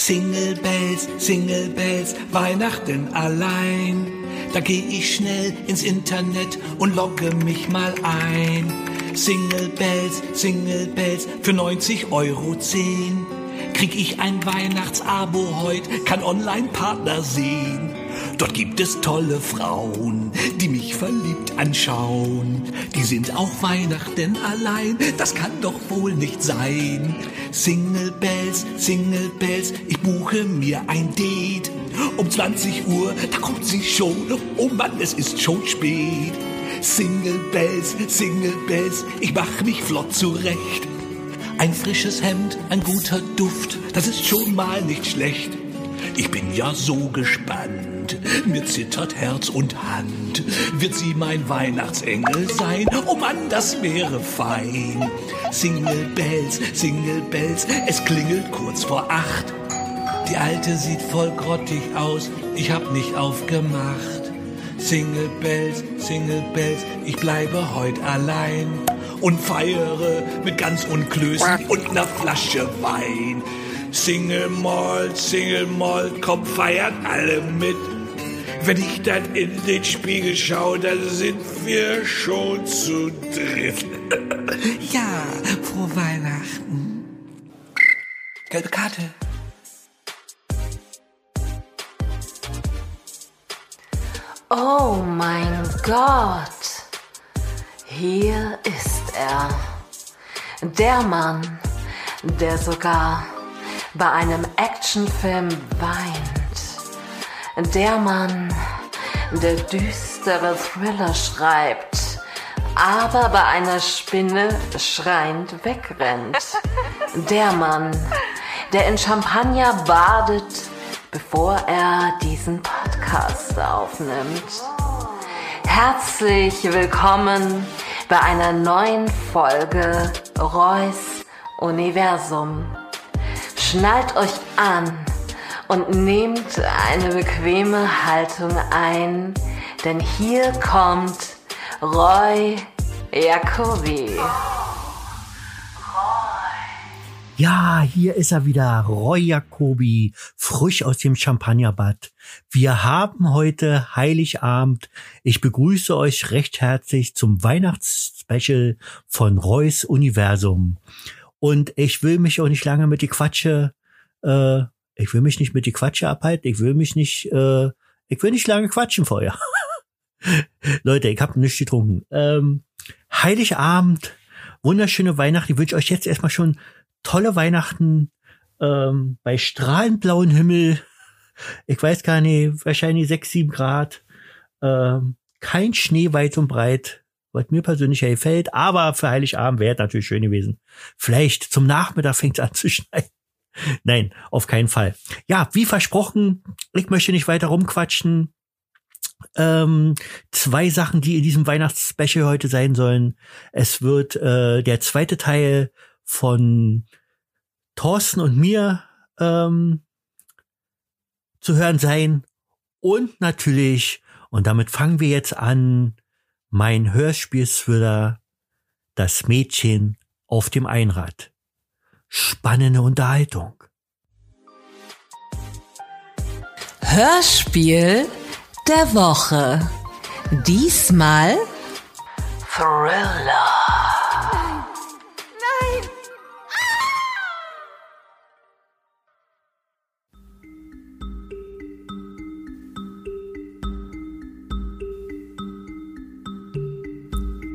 Single Bells, Single Bells, Weihnachten allein. Da geh ich schnell ins Internet und logge mich mal ein. Single Bells, Single Bells, für 90 Euro 10. Krieg ich ein Weihnachtsabo heut, kann Online-Partner sehen. Dort gibt es tolle Frauen, die mich verliebt anschauen. Die sind auch Weihnachten allein, das kann doch wohl nicht sein. Single Bells, Single Bells, ich buche mir ein Date. Um 20 Uhr, da kommt sie schon, oh Mann, es ist schon spät. Single Bells, Single Bells, ich mach mich flott zurecht. Ein frisches Hemd, ein guter Duft, das ist schon mal nicht schlecht. Ich bin ja so gespannt, mir zittert Herz und Hand. Wird sie mein Weihnachtsengel sein? Oh Mann, das wäre fein. Single Bells, Single Bells, es klingelt kurz vor acht. Die Alte sieht voll grottig aus, ich hab nicht aufgemacht. Single Bells, Single Bells, ich bleibe heut allein und feiere mit ganz Unklößen und ner Flasche Wein. Single Malt, Single Malt, komm, feiert alle mit. Wenn ich dann in den Spiegel schaue, dann sind wir schon zu dritt. ja, frohe Weihnachten. Gelbe Karte. Oh mein Gott. Hier ist er. Der Mann, der sogar bei einem Actionfilm weint. Der Mann, der düstere Thriller schreibt, aber bei einer Spinne schreiend wegrennt. Der Mann, der in Champagner badet, bevor er diesen Podcast aufnimmt. Herzlich willkommen bei einer neuen Folge Reus Universum. Schnallt euch an und nehmt eine bequeme Haltung ein, denn hier kommt Roy Jacobi. Ja, hier ist er wieder, Roy Jacobi, frisch aus dem Champagnerbad. Wir haben heute Heiligabend. Ich begrüße euch recht herzlich zum Weihnachtsspecial von Roys Universum. Und ich will mich auch nicht lange mit die Quatsche, äh, ich will mich nicht mit die Quatsche abhalten, ich will mich nicht, äh, ich will nicht lange quatschen vorher. Leute, ich habe nichts getrunken. Ähm, Heiligabend, wunderschöne Weihnachten. Ich wünsche euch jetzt erstmal schon tolle Weihnachten ähm, bei strahlend blauen Himmel. Ich weiß gar nicht, wahrscheinlich sechs, sieben Grad. Ähm, kein Schnee weit und breit was mir persönlich gefällt, aber für Heiligabend wäre natürlich schön gewesen. Vielleicht zum Nachmittag fängt es an zu schneien. Nein, auf keinen Fall. Ja, wie versprochen, ich möchte nicht weiter rumquatschen. Ähm, zwei Sachen, die in diesem Weihnachtsspecial heute sein sollen. Es wird äh, der zweite Teil von Thorsten und mir ähm, zu hören sein. Und natürlich, und damit fangen wir jetzt an, mein Hörspiel-Thriller Das Mädchen auf dem Einrad. Spannende Unterhaltung. Hörspiel der Woche. Diesmal Thriller.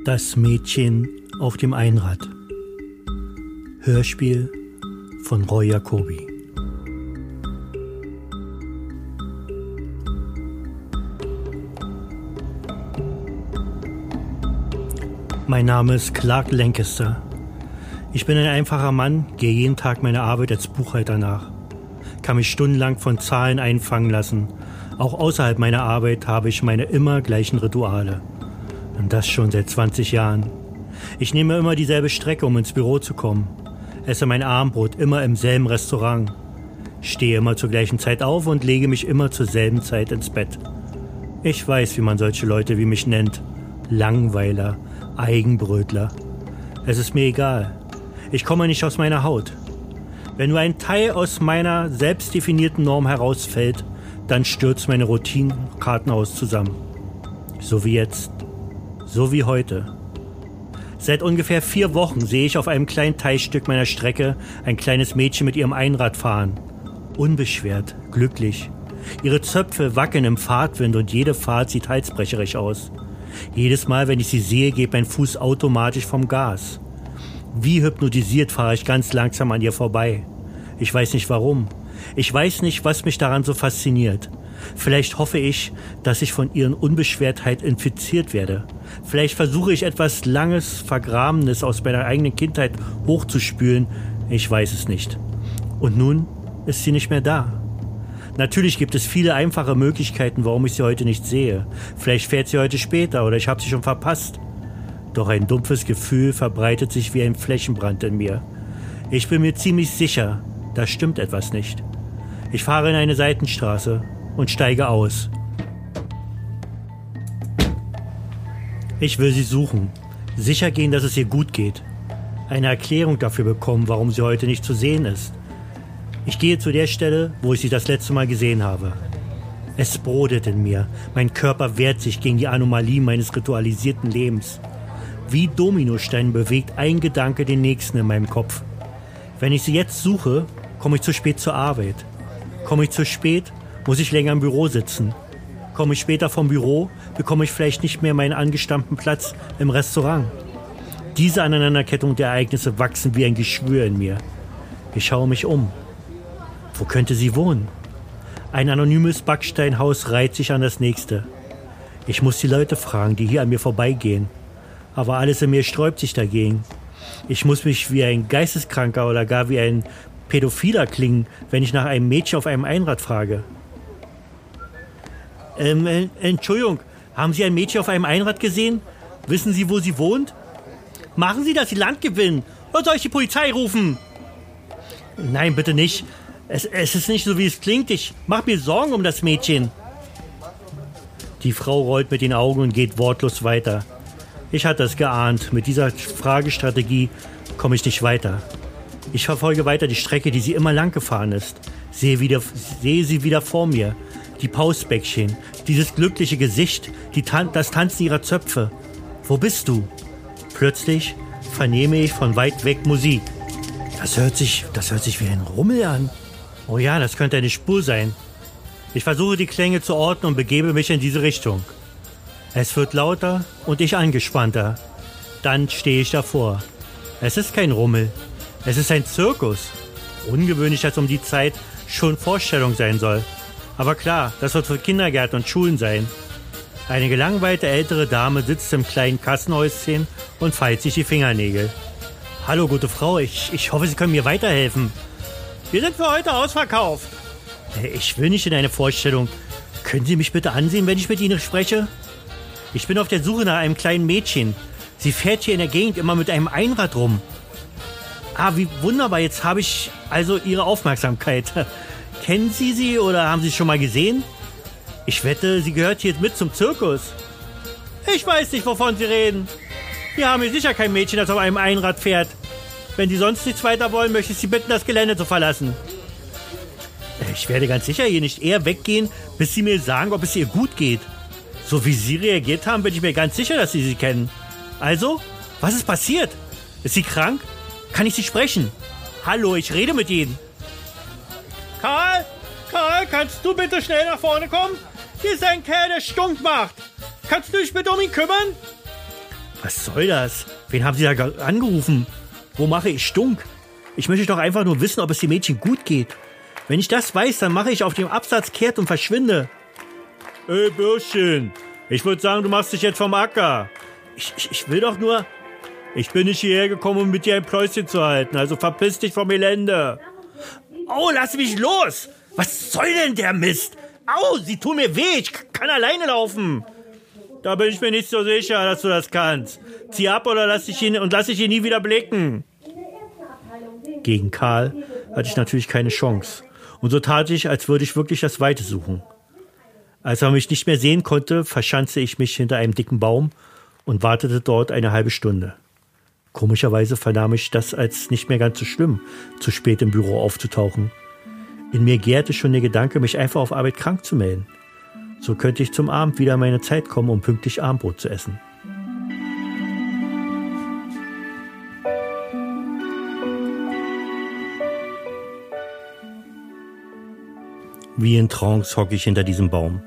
Das Mädchen auf dem Einrad. Hörspiel von Roy Jacobi. Mein Name ist Clark Lancaster. Ich bin ein einfacher Mann, gehe jeden Tag meiner Arbeit als Buchhalter nach, kann mich stundenlang von Zahlen einfangen lassen. Auch außerhalb meiner Arbeit habe ich meine immer gleichen Rituale. Und das schon seit 20 Jahren. Ich nehme immer dieselbe Strecke, um ins Büro zu kommen. Esse mein Abendbrot immer im selben Restaurant. Stehe immer zur gleichen Zeit auf und lege mich immer zur selben Zeit ins Bett. Ich weiß, wie man solche Leute wie mich nennt. Langweiler, Eigenbrötler. Es ist mir egal. Ich komme nicht aus meiner Haut. Wenn nur ein Teil aus meiner selbst definierten Norm herausfällt, dann stürzt meine Routinenkartenhaus zusammen. So wie jetzt. So wie heute. Seit ungefähr vier Wochen sehe ich auf einem kleinen Teilstück meiner Strecke ein kleines Mädchen mit ihrem Einrad fahren. Unbeschwert, glücklich. Ihre Zöpfe wackeln im Fahrtwind und jede Fahrt sieht halsbrecherisch aus. Jedes Mal, wenn ich sie sehe, geht mein Fuß automatisch vom Gas. Wie hypnotisiert fahre ich ganz langsam an ihr vorbei. Ich weiß nicht warum. Ich weiß nicht, was mich daran so fasziniert. Vielleicht hoffe ich, dass ich von ihren Unbeschwertheit infiziert werde. Vielleicht versuche ich etwas Langes, Vergrabenes aus meiner eigenen Kindheit hochzuspülen. Ich weiß es nicht. Und nun ist sie nicht mehr da. Natürlich gibt es viele einfache Möglichkeiten, warum ich sie heute nicht sehe. Vielleicht fährt sie heute später oder ich habe sie schon verpasst. Doch ein dumpfes Gefühl verbreitet sich wie ein Flächenbrand in mir. Ich bin mir ziemlich sicher, da stimmt etwas nicht. Ich fahre in eine Seitenstraße und steige aus. Ich will sie suchen, sicher gehen, dass es ihr gut geht, eine Erklärung dafür bekommen, warum sie heute nicht zu sehen ist. Ich gehe zu der Stelle, wo ich sie das letzte Mal gesehen habe. Es brodelt in mir, mein Körper wehrt sich gegen die Anomalie meines ritualisierten Lebens. Wie Dominostein bewegt ein Gedanke den nächsten in meinem Kopf. Wenn ich sie jetzt suche, komme ich zu spät zur Arbeit. Komme ich zu spät, muss ich länger im Büro sitzen. Komme ich später vom Büro, bekomme ich vielleicht nicht mehr meinen angestammten Platz im Restaurant. Diese Aneinanderkettung der Ereignisse wachsen wie ein Geschwür in mir. Ich schaue mich um. Wo könnte sie wohnen? Ein anonymes Backsteinhaus reiht sich an das nächste. Ich muss die Leute fragen, die hier an mir vorbeigehen aber alles in mir sträubt sich dagegen. Ich muss mich wie ein Geisteskranker oder gar wie ein Pädophiler klingen, wenn ich nach einem Mädchen auf einem Einrad frage. Ähm, äh, Entschuldigung, haben Sie ein Mädchen auf einem Einrad gesehen? Wissen Sie, wo sie wohnt? Machen Sie, dass Sie Land gewinnen. Oder soll ich die Polizei rufen? Nein, bitte nicht. Es, es ist nicht so, wie es klingt. Ich mache mir Sorgen um das Mädchen. Die Frau rollt mit den Augen und geht wortlos weiter. Ich hatte es geahnt. Mit dieser Fragestrategie komme ich nicht weiter. Ich verfolge weiter die Strecke, die sie immer lang gefahren ist. Sehe, wieder, sehe sie wieder vor mir. Die Pausbäckchen, dieses glückliche Gesicht, die Tan das Tanzen ihrer Zöpfe. Wo bist du? Plötzlich vernehme ich von weit weg Musik. Das hört sich, das hört sich wie ein Rummel an. Oh ja, das könnte eine Spur sein. Ich versuche die Klänge zu orten und begebe mich in diese Richtung. Es wird lauter und ich angespannter. Dann stehe ich davor. Es ist kein Rummel. Es ist ein Zirkus. Ungewöhnlich, als um die Zeit schon Vorstellung sein soll. Aber klar, das wird für Kindergärten und Schulen sein. Eine gelangweilte ältere Dame sitzt im kleinen Kassenhäuschen und feilt sich die Fingernägel. Hallo, gute Frau, ich, ich hoffe, Sie können mir weiterhelfen. Wir sind für heute ausverkauft. Äh, ich will nicht in eine Vorstellung. Können Sie mich bitte ansehen, wenn ich mit Ihnen spreche? Ich bin auf der Suche nach einem kleinen Mädchen. Sie fährt hier in der Gegend immer mit einem Einrad rum. Ah, wie wunderbar, jetzt habe ich also Ihre Aufmerksamkeit. Kennen Sie sie oder haben Sie sie schon mal gesehen? Ich wette, sie gehört hier mit zum Zirkus. Ich weiß nicht, wovon Sie reden. Wir haben hier sicher kein Mädchen, das auf einem Einrad fährt. Wenn Sie sonst nichts weiter wollen, möchte ich Sie bitten, das Gelände zu verlassen. Ich werde ganz sicher hier nicht eher weggehen, bis Sie mir sagen, ob es ihr gut geht. So wie Sie reagiert haben, bin ich mir ganz sicher, dass Sie sie kennen. Also, was ist passiert? Ist sie krank? Kann ich sie sprechen? Hallo, ich rede mit Ihnen. Karl, Karl, kannst du bitte schnell nach vorne kommen? Hier ist ein Kerl, der Stunk macht. Kannst du dich bitte um ihn kümmern? Was soll das? Wen haben Sie da angerufen? Wo mache ich Stunk? Ich möchte doch einfach nur wissen, ob es dem Mädchen gut geht. Wenn ich das weiß, dann mache ich auf dem Absatz kehrt und verschwinde. Ey, Bürschchen, ich würde sagen, du machst dich jetzt vom Acker. Ich, ich, ich will doch nur... Ich bin nicht hierher gekommen, um mit dir ein Pläuschen zu halten, also verpiss dich vom Elende. Oh, lass mich los! Was soll denn der Mist? Au, sie tun mir weh, ich kann alleine laufen. Da bin ich mir nicht so sicher, dass du das kannst. Zieh ab oder lass dich ihn und lass dich ihn nie wieder blicken. Gegen Karl hatte ich natürlich keine Chance. Und so tat ich, als würde ich wirklich das Weite suchen. Als er mich nicht mehr sehen konnte, verschanzte ich mich hinter einem dicken Baum und wartete dort eine halbe Stunde. Komischerweise vernahm ich das als nicht mehr ganz so schlimm, zu spät im Büro aufzutauchen. In mir gärte schon der Gedanke, mich einfach auf Arbeit krank zu melden. So könnte ich zum Abend wieder meine Zeit kommen, um pünktlich Abendbrot zu essen. Wie in Trance hocke ich hinter diesem Baum.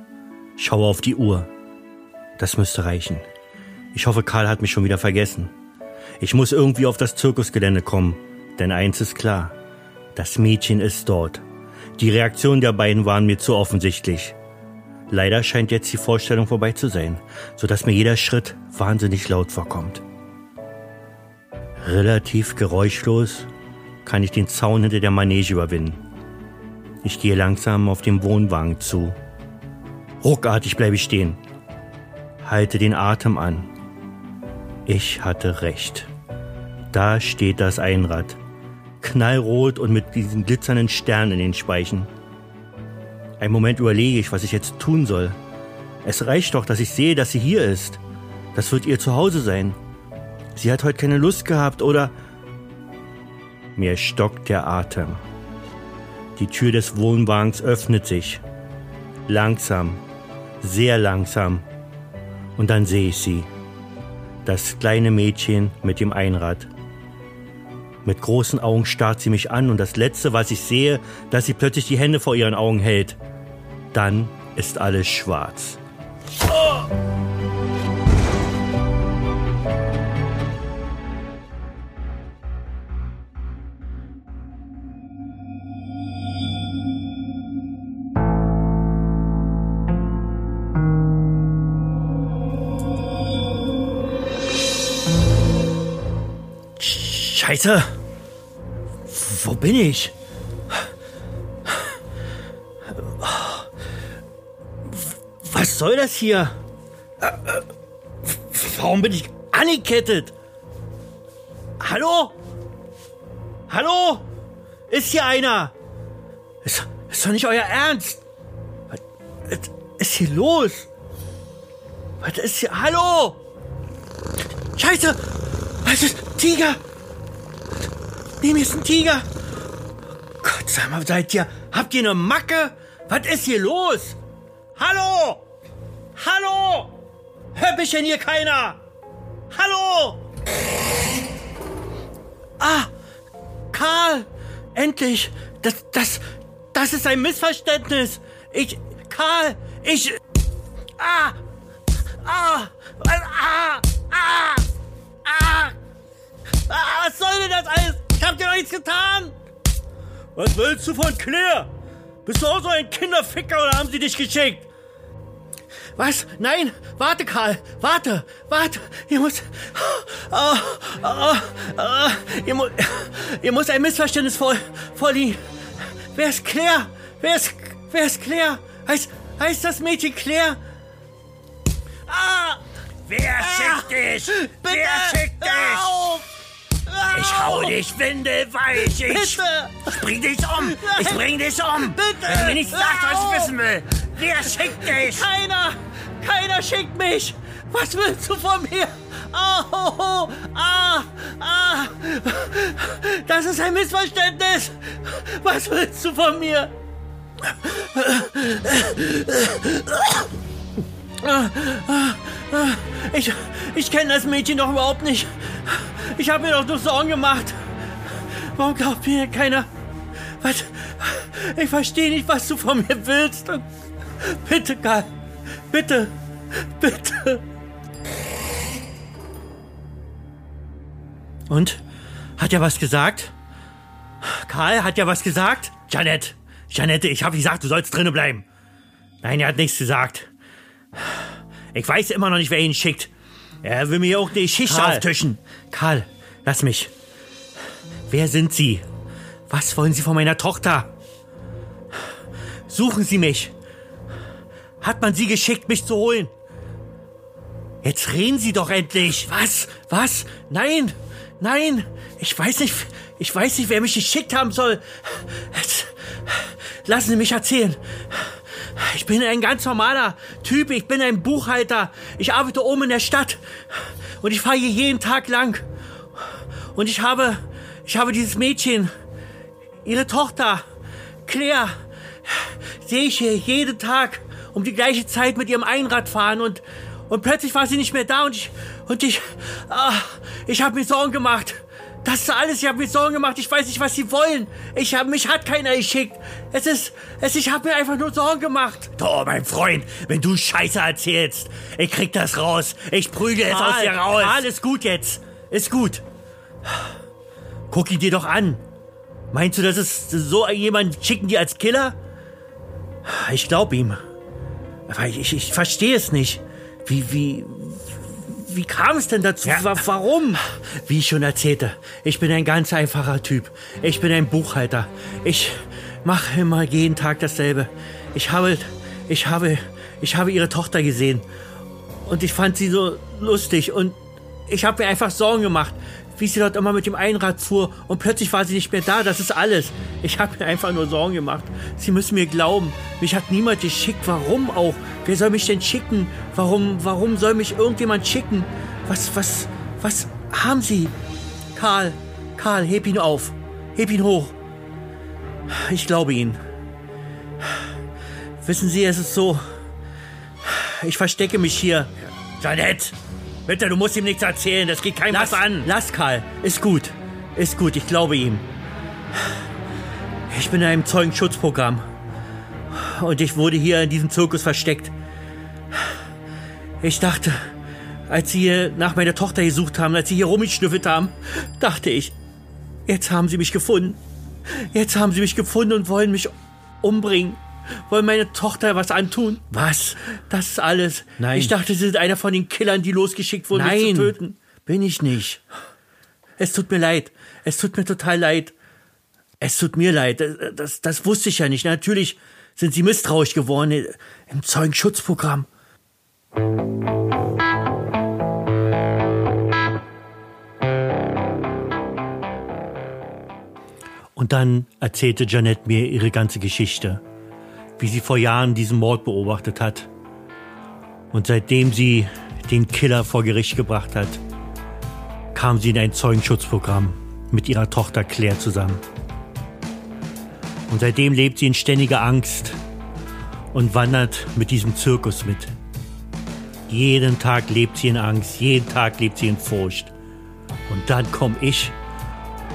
Schaue auf die Uhr. Das müsste reichen. Ich hoffe, Karl hat mich schon wieder vergessen. Ich muss irgendwie auf das Zirkusgelände kommen, denn eins ist klar. Das Mädchen ist dort. Die Reaktionen der beiden waren mir zu offensichtlich. Leider scheint jetzt die Vorstellung vorbei zu sein, so dass mir jeder Schritt wahnsinnig laut vorkommt. Relativ geräuschlos kann ich den Zaun hinter der Manege überwinden. Ich gehe langsam auf den Wohnwagen zu. Ruckartig bleibe ich stehen. Halte den Atem an. Ich hatte recht. Da steht das Einrad. Knallrot und mit diesen glitzernden Sternen in den Speichen. Ein Moment überlege ich, was ich jetzt tun soll. Es reicht doch, dass ich sehe, dass sie hier ist. Das wird ihr Zuhause sein. Sie hat heute keine Lust gehabt oder... Mir stockt der Atem. Die Tür des Wohnwagens öffnet sich. Langsam, sehr langsam. Und dann sehe ich sie. Das kleine Mädchen mit dem Einrad. Mit großen Augen starrt sie mich an und das Letzte, was ich sehe, dass sie plötzlich die Hände vor ihren Augen hält. Dann ist alles schwarz. Oh! Scheiße! Wo bin ich? Was soll das hier? Warum bin ich angekettet? Hallo? Hallo? Ist hier einer? Ist, ist doch nicht euer Ernst. Was ist hier los? Was ist hier? Hallo? Scheiße! Was ist Tiger? Neben mir ist ein Tiger. Gott, sag mal, seid ihr, habt ihr eine Macke? Was ist hier los? Hallo? Hallo? Hört mich denn hier keiner? Hallo? Ah, Karl, endlich. Das, das, das ist ein Missverständnis. Ich, Karl, ich, ah, ah, ah, nichts getan! Was willst du von Claire? Bist du auch so ein Kinderficker oder haben sie dich geschickt? Was? Nein! Warte, Karl! Warte! Warte! Hier muss. Oh, oh, oh, hier, mu hier muss ein Missverständnis vor, vorliegen. Wer ist Claire? Wer ist, wer ist Claire? Heißt, heißt das Mädchen Claire? Ah! Wer schickt dich? Bitte, wer schickt dich? Auf! Ich hau dich windelweich. Ich Bitte! bring dich um. Ich bring dich um. Bitte! Wenn nicht sagst, was ich wissen will. Wer schickt dich? Keiner! Keiner schickt mich! Was willst du von mir? Au! Ah! Ah! Das ist ein Missverständnis! Was willst du von mir? Ich, ich kenne das Mädchen doch überhaupt nicht. Ich habe mir doch nur Sorgen gemacht. Warum glaubt mir keiner? Was? Ich verstehe nicht, was du von mir willst. Bitte, Karl. Bitte. Bitte. Und? Hat er was gesagt? Karl, hat er was gesagt? Janette. Janette, ich habe gesagt, du sollst drinnen bleiben. Nein, er hat nichts gesagt. Ich weiß immer noch nicht, wer ihn schickt. Er will mir auch die Schicht Karl. auftischen. Karl, lass mich. Wer sind Sie? Was wollen Sie von meiner Tochter? Suchen Sie mich. Hat man Sie geschickt, mich zu holen? Jetzt reden Sie doch endlich. Was? Was? Nein! Nein! Ich weiß nicht, ich weiß nicht, wer mich geschickt haben soll. Jetzt, lassen Sie mich erzählen. Ich bin ein ganz normaler Typ. Ich bin ein Buchhalter. Ich arbeite oben in der Stadt. Und ich fahre hier jeden Tag lang. Und ich habe, ich habe dieses Mädchen, ihre Tochter, Claire, sehe ich hier jeden Tag um die gleiche Zeit mit ihrem Einrad fahren und, und plötzlich war sie nicht mehr da und ich, und ich, ah, ich habe mir Sorgen gemacht. Das ist alles, ich habe mir Sorgen gemacht. Ich weiß nicht, was sie wollen. Ich habe mich hat keiner geschickt. Es ist, es, ich habe mir einfach nur Sorgen gemacht. Oh, mein Freund, wenn du Scheiße erzählst, ich krieg das raus. Ich prügel es aus dir raus. Alles gut jetzt. Ist gut. Guck ihn dir doch an. Meinst du, das ist so jemand schicken die als Killer? Ich glaub ihm. Aber ich, ich, ich verstehe es nicht. Wie, wie, wie kam es denn dazu? Ja. Warum? Wie ich schon erzählte, ich bin ein ganz einfacher Typ. Ich bin ein Buchhalter. Ich mache immer jeden Tag dasselbe. Ich habe, ich habe, ich habe ihre Tochter gesehen. Und ich fand sie so lustig. Und ich habe mir einfach Sorgen gemacht, wie sie dort immer mit dem Einrad fuhr. Und plötzlich war sie nicht mehr da. Das ist alles. Ich habe mir einfach nur Sorgen gemacht. Sie müssen mir glauben. Mich hat niemand geschickt. Warum auch? Wer soll mich denn schicken? Warum, warum soll mich irgendjemand schicken? Was, was, was haben Sie? Karl, Karl, heb ihn auf. Heb ihn hoch. Ich glaube Ihnen. Wissen Sie, es ist so. Ich verstecke mich hier. Janette, bitte, du musst ihm nichts erzählen. Das geht keinem Lass was an. Lass Karl. Ist gut. Ist gut, ich glaube ihm. Ich bin in einem Zeugenschutzprogramm. Und ich wurde hier in diesem Zirkus versteckt. Ich dachte, als sie hier nach meiner Tochter gesucht haben, als sie hier rumgeschnüffelt haben, dachte ich, jetzt haben sie mich gefunden. Jetzt haben sie mich gefunden und wollen mich umbringen. Wollen meine Tochter was antun. Was? Das ist alles. Nein. Ich dachte, sie sind einer von den Killern, die losgeschickt wurden, mich Nein. zu töten. Bin ich nicht. Es tut mir leid. Es tut mir total leid. Es tut mir leid. Das, das, das wusste ich ja nicht. Natürlich sind sie misstrauisch geworden im Zeugenschutzprogramm. Und dann erzählte Janette mir ihre ganze Geschichte, wie sie vor Jahren diesen Mord beobachtet hat. Und seitdem sie den Killer vor Gericht gebracht hat, kam sie in ein Zeugenschutzprogramm mit ihrer Tochter Claire zusammen. Und seitdem lebt sie in ständiger Angst und wandert mit diesem Zirkus mit. Jeden Tag lebt sie in Angst, jeden Tag lebt sie in Furcht. Und dann komme ich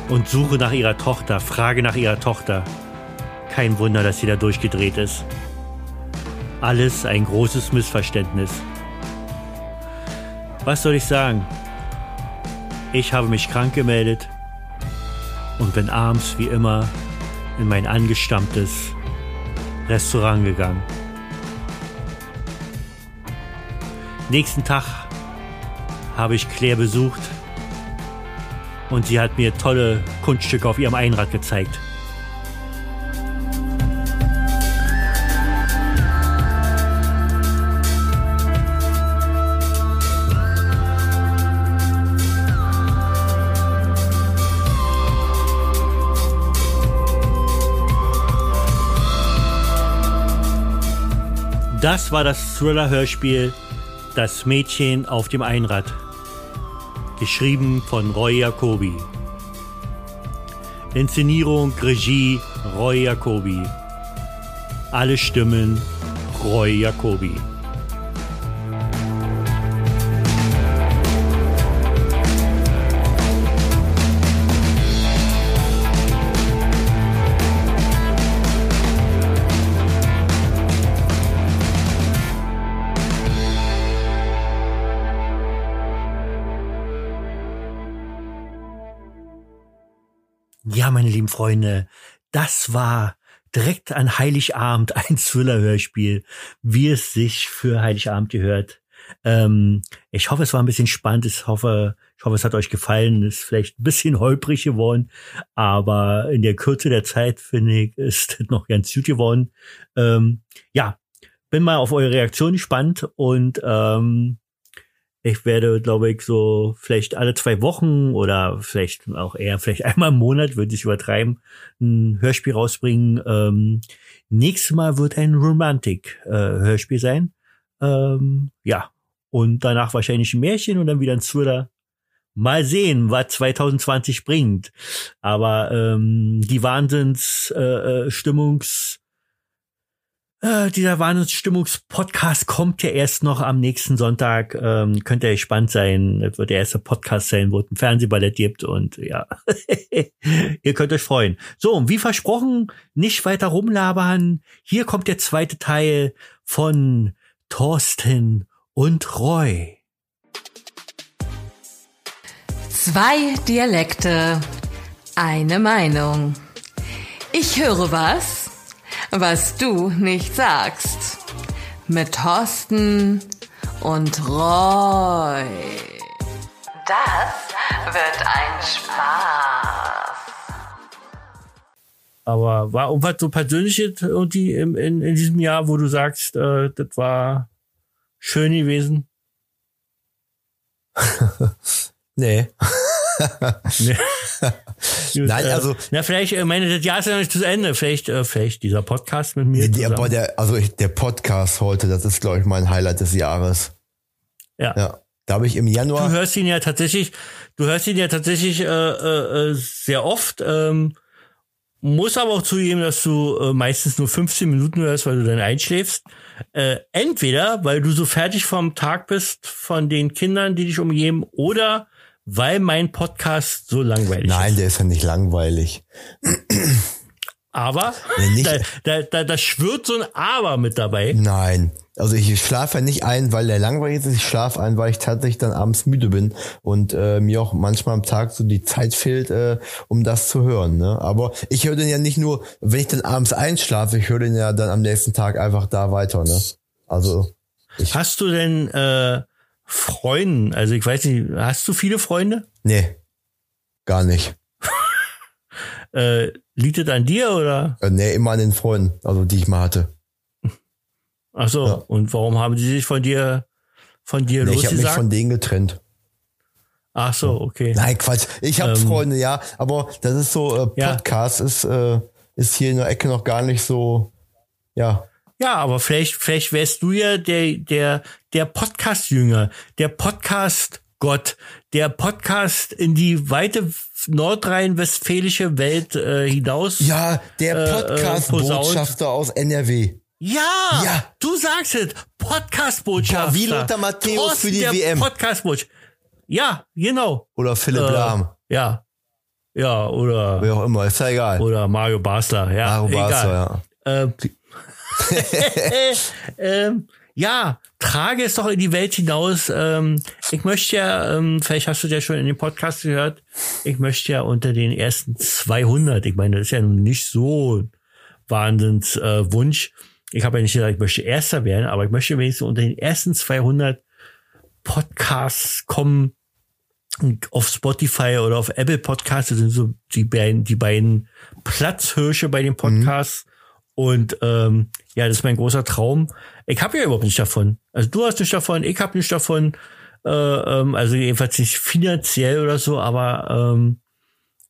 und suche nach ihrer Tochter, frage nach ihrer Tochter. Kein Wunder, dass sie da durchgedreht ist. Alles ein großes Missverständnis. Was soll ich sagen? Ich habe mich krank gemeldet und bin abends wie immer in mein angestammtes Restaurant gegangen. Nächsten Tag habe ich Claire besucht und sie hat mir tolle Kunststücke auf ihrem Einrad gezeigt. Das war das Thriller-Hörspiel Das Mädchen auf dem Einrad. Geschrieben von Roy Jacobi. Inszenierung, Regie Roy Jacobi. Alle Stimmen Roy Jacobi. Freunde, das war direkt an Heiligabend ein Thriller-Hörspiel, wie es sich für Heiligabend gehört. Ähm, ich hoffe, es war ein bisschen spannend. Ich hoffe, ich hoffe, es hat euch gefallen. Ist vielleicht ein bisschen holprig geworden, aber in der Kürze der Zeit finde ich, ist es noch ganz gut geworden. Ähm, ja, bin mal auf eure Reaktion gespannt und ähm, ich werde, glaube ich, so vielleicht alle zwei Wochen oder vielleicht auch eher vielleicht einmal im Monat, würde ich übertreiben, ein Hörspiel rausbringen. Ähm, nächstes Mal wird ein Romantik-Hörspiel sein. Ähm, ja, und danach wahrscheinlich ein Märchen und dann wieder ein Thriller. mal sehen, was 2020 bringt. Aber ähm, die Wahnsinns äh, äh, Stimmungs äh, dieser Wahnsinnsstimmungspodcast kommt ja erst noch am nächsten Sonntag. Ähm, könnt ihr gespannt sein. Das wird der erste Podcast sein, wo es ein Fernsehballett gibt. Und ja, ihr könnt euch freuen. So, wie versprochen, nicht weiter rumlabern. Hier kommt der zweite Teil von Thorsten und Roy. Zwei Dialekte, eine Meinung. Ich höre was, was du nicht sagst. Mit Thorsten und Roy. Das wird ein Spaß. Aber war irgendwas so persönliches irgendwie in, in, in diesem Jahr, wo du sagst, äh, das war schön gewesen? Nee. Nein, äh, also- Na, vielleicht, äh, meine, das Jahr ist ja noch nicht zu Ende. Vielleicht, äh, vielleicht dieser Podcast mit mir. Aber der, also ich, der Podcast heute, das ist, glaube ich, mein Highlight des Jahres. ja. Ja. Da habe ich im Du Januar. hörst ihn ja tatsächlich, du hörst ihn ja tatsächlich äh, äh, äh, sehr oft. Ähm, muss aber auch zugeben, dass du äh, meistens nur 15 Minuten hörst, weil du dann einschläfst. Äh, entweder, weil du so fertig vom Tag bist von den Kindern, die dich umgeben, oder weil mein Podcast so langweilig Nein, ist. der ist ja nicht langweilig. Aber Nee, nicht- da, da, da, da schwirrt so ein Aber mit dabei. Nein. Also ich schlafe ja nicht ein, weil der langweilig ist. Ich schlafe ein, weil ich tatsächlich dann abends müde bin und äh, mir auch manchmal am Tag so die Zeit fehlt, äh, um das zu hören. Ne? Aber ich höre den ja nicht nur, wenn ich dann abends einschlafe, ich höre den ja dann am nächsten Tag einfach da weiter. Ne? Also Hast du denn äh, Freunde, also ich weiß nicht, hast du viele Freunde? nee, gar nicht. Äh, liegt es an dir oder? Äh, nee, immer an den Freunden, also die ich mal hatte. Ach so. Ja. Und warum haben sie sich von dir von dir Nee, ich habe mich von denen getrennt. Ach so, okay. Nein, Quatsch. Ich habe Ähm, Freunde, ja, aber das ist so, äh, Ja. Podcast ist, äh, ist hier in der Ecke noch gar nicht so, ja. Ja, aber vielleicht vielleicht wärst du ja der der der Podcast Jünger, der Podcast Gott, der Podcast in die weite nordrhein-westfälische Welt äh, hinaus. Ja, der Äh, äh, Podcast-Botschafter aus NRW. Ja, Ja. du sagst es. Podcast-Botschafter. Wie Lothar Matthäus für die WM. Podcast-Botschafter. Ja, genau. Oder Philipp Äh, Lahm. Ja. Ja, oder, Wer auch immer, ist ja egal. oder Mario Basler. Ja, Mario. Basler, ja. Ähm, ähm, ja, trage es doch in die Welt hinaus. Ähm, ich möchte ja, ähm, vielleicht hast du ja schon in dem Podcast gehört, ich möchte ja unter den ersten 200, ich meine, das ist ja nun nicht so ein Wahnsinns äh, Wunsch. Ich habe ja nicht gesagt, ich möchte Erster werden, aber ich möchte wenigstens unter den ersten 200 Podcasts kommen, auf Spotify oder auf Apple Podcasts, das sind so die beiden, die beiden Platzhirsche bei den Podcasts. Und ähm, ja, das ist mein großer Traum. Ich habe ja überhaupt nicht davon. Also du hast nicht davon, ich habe nicht davon. Äh, ähm, also jedenfalls nicht finanziell oder so, aber ähm,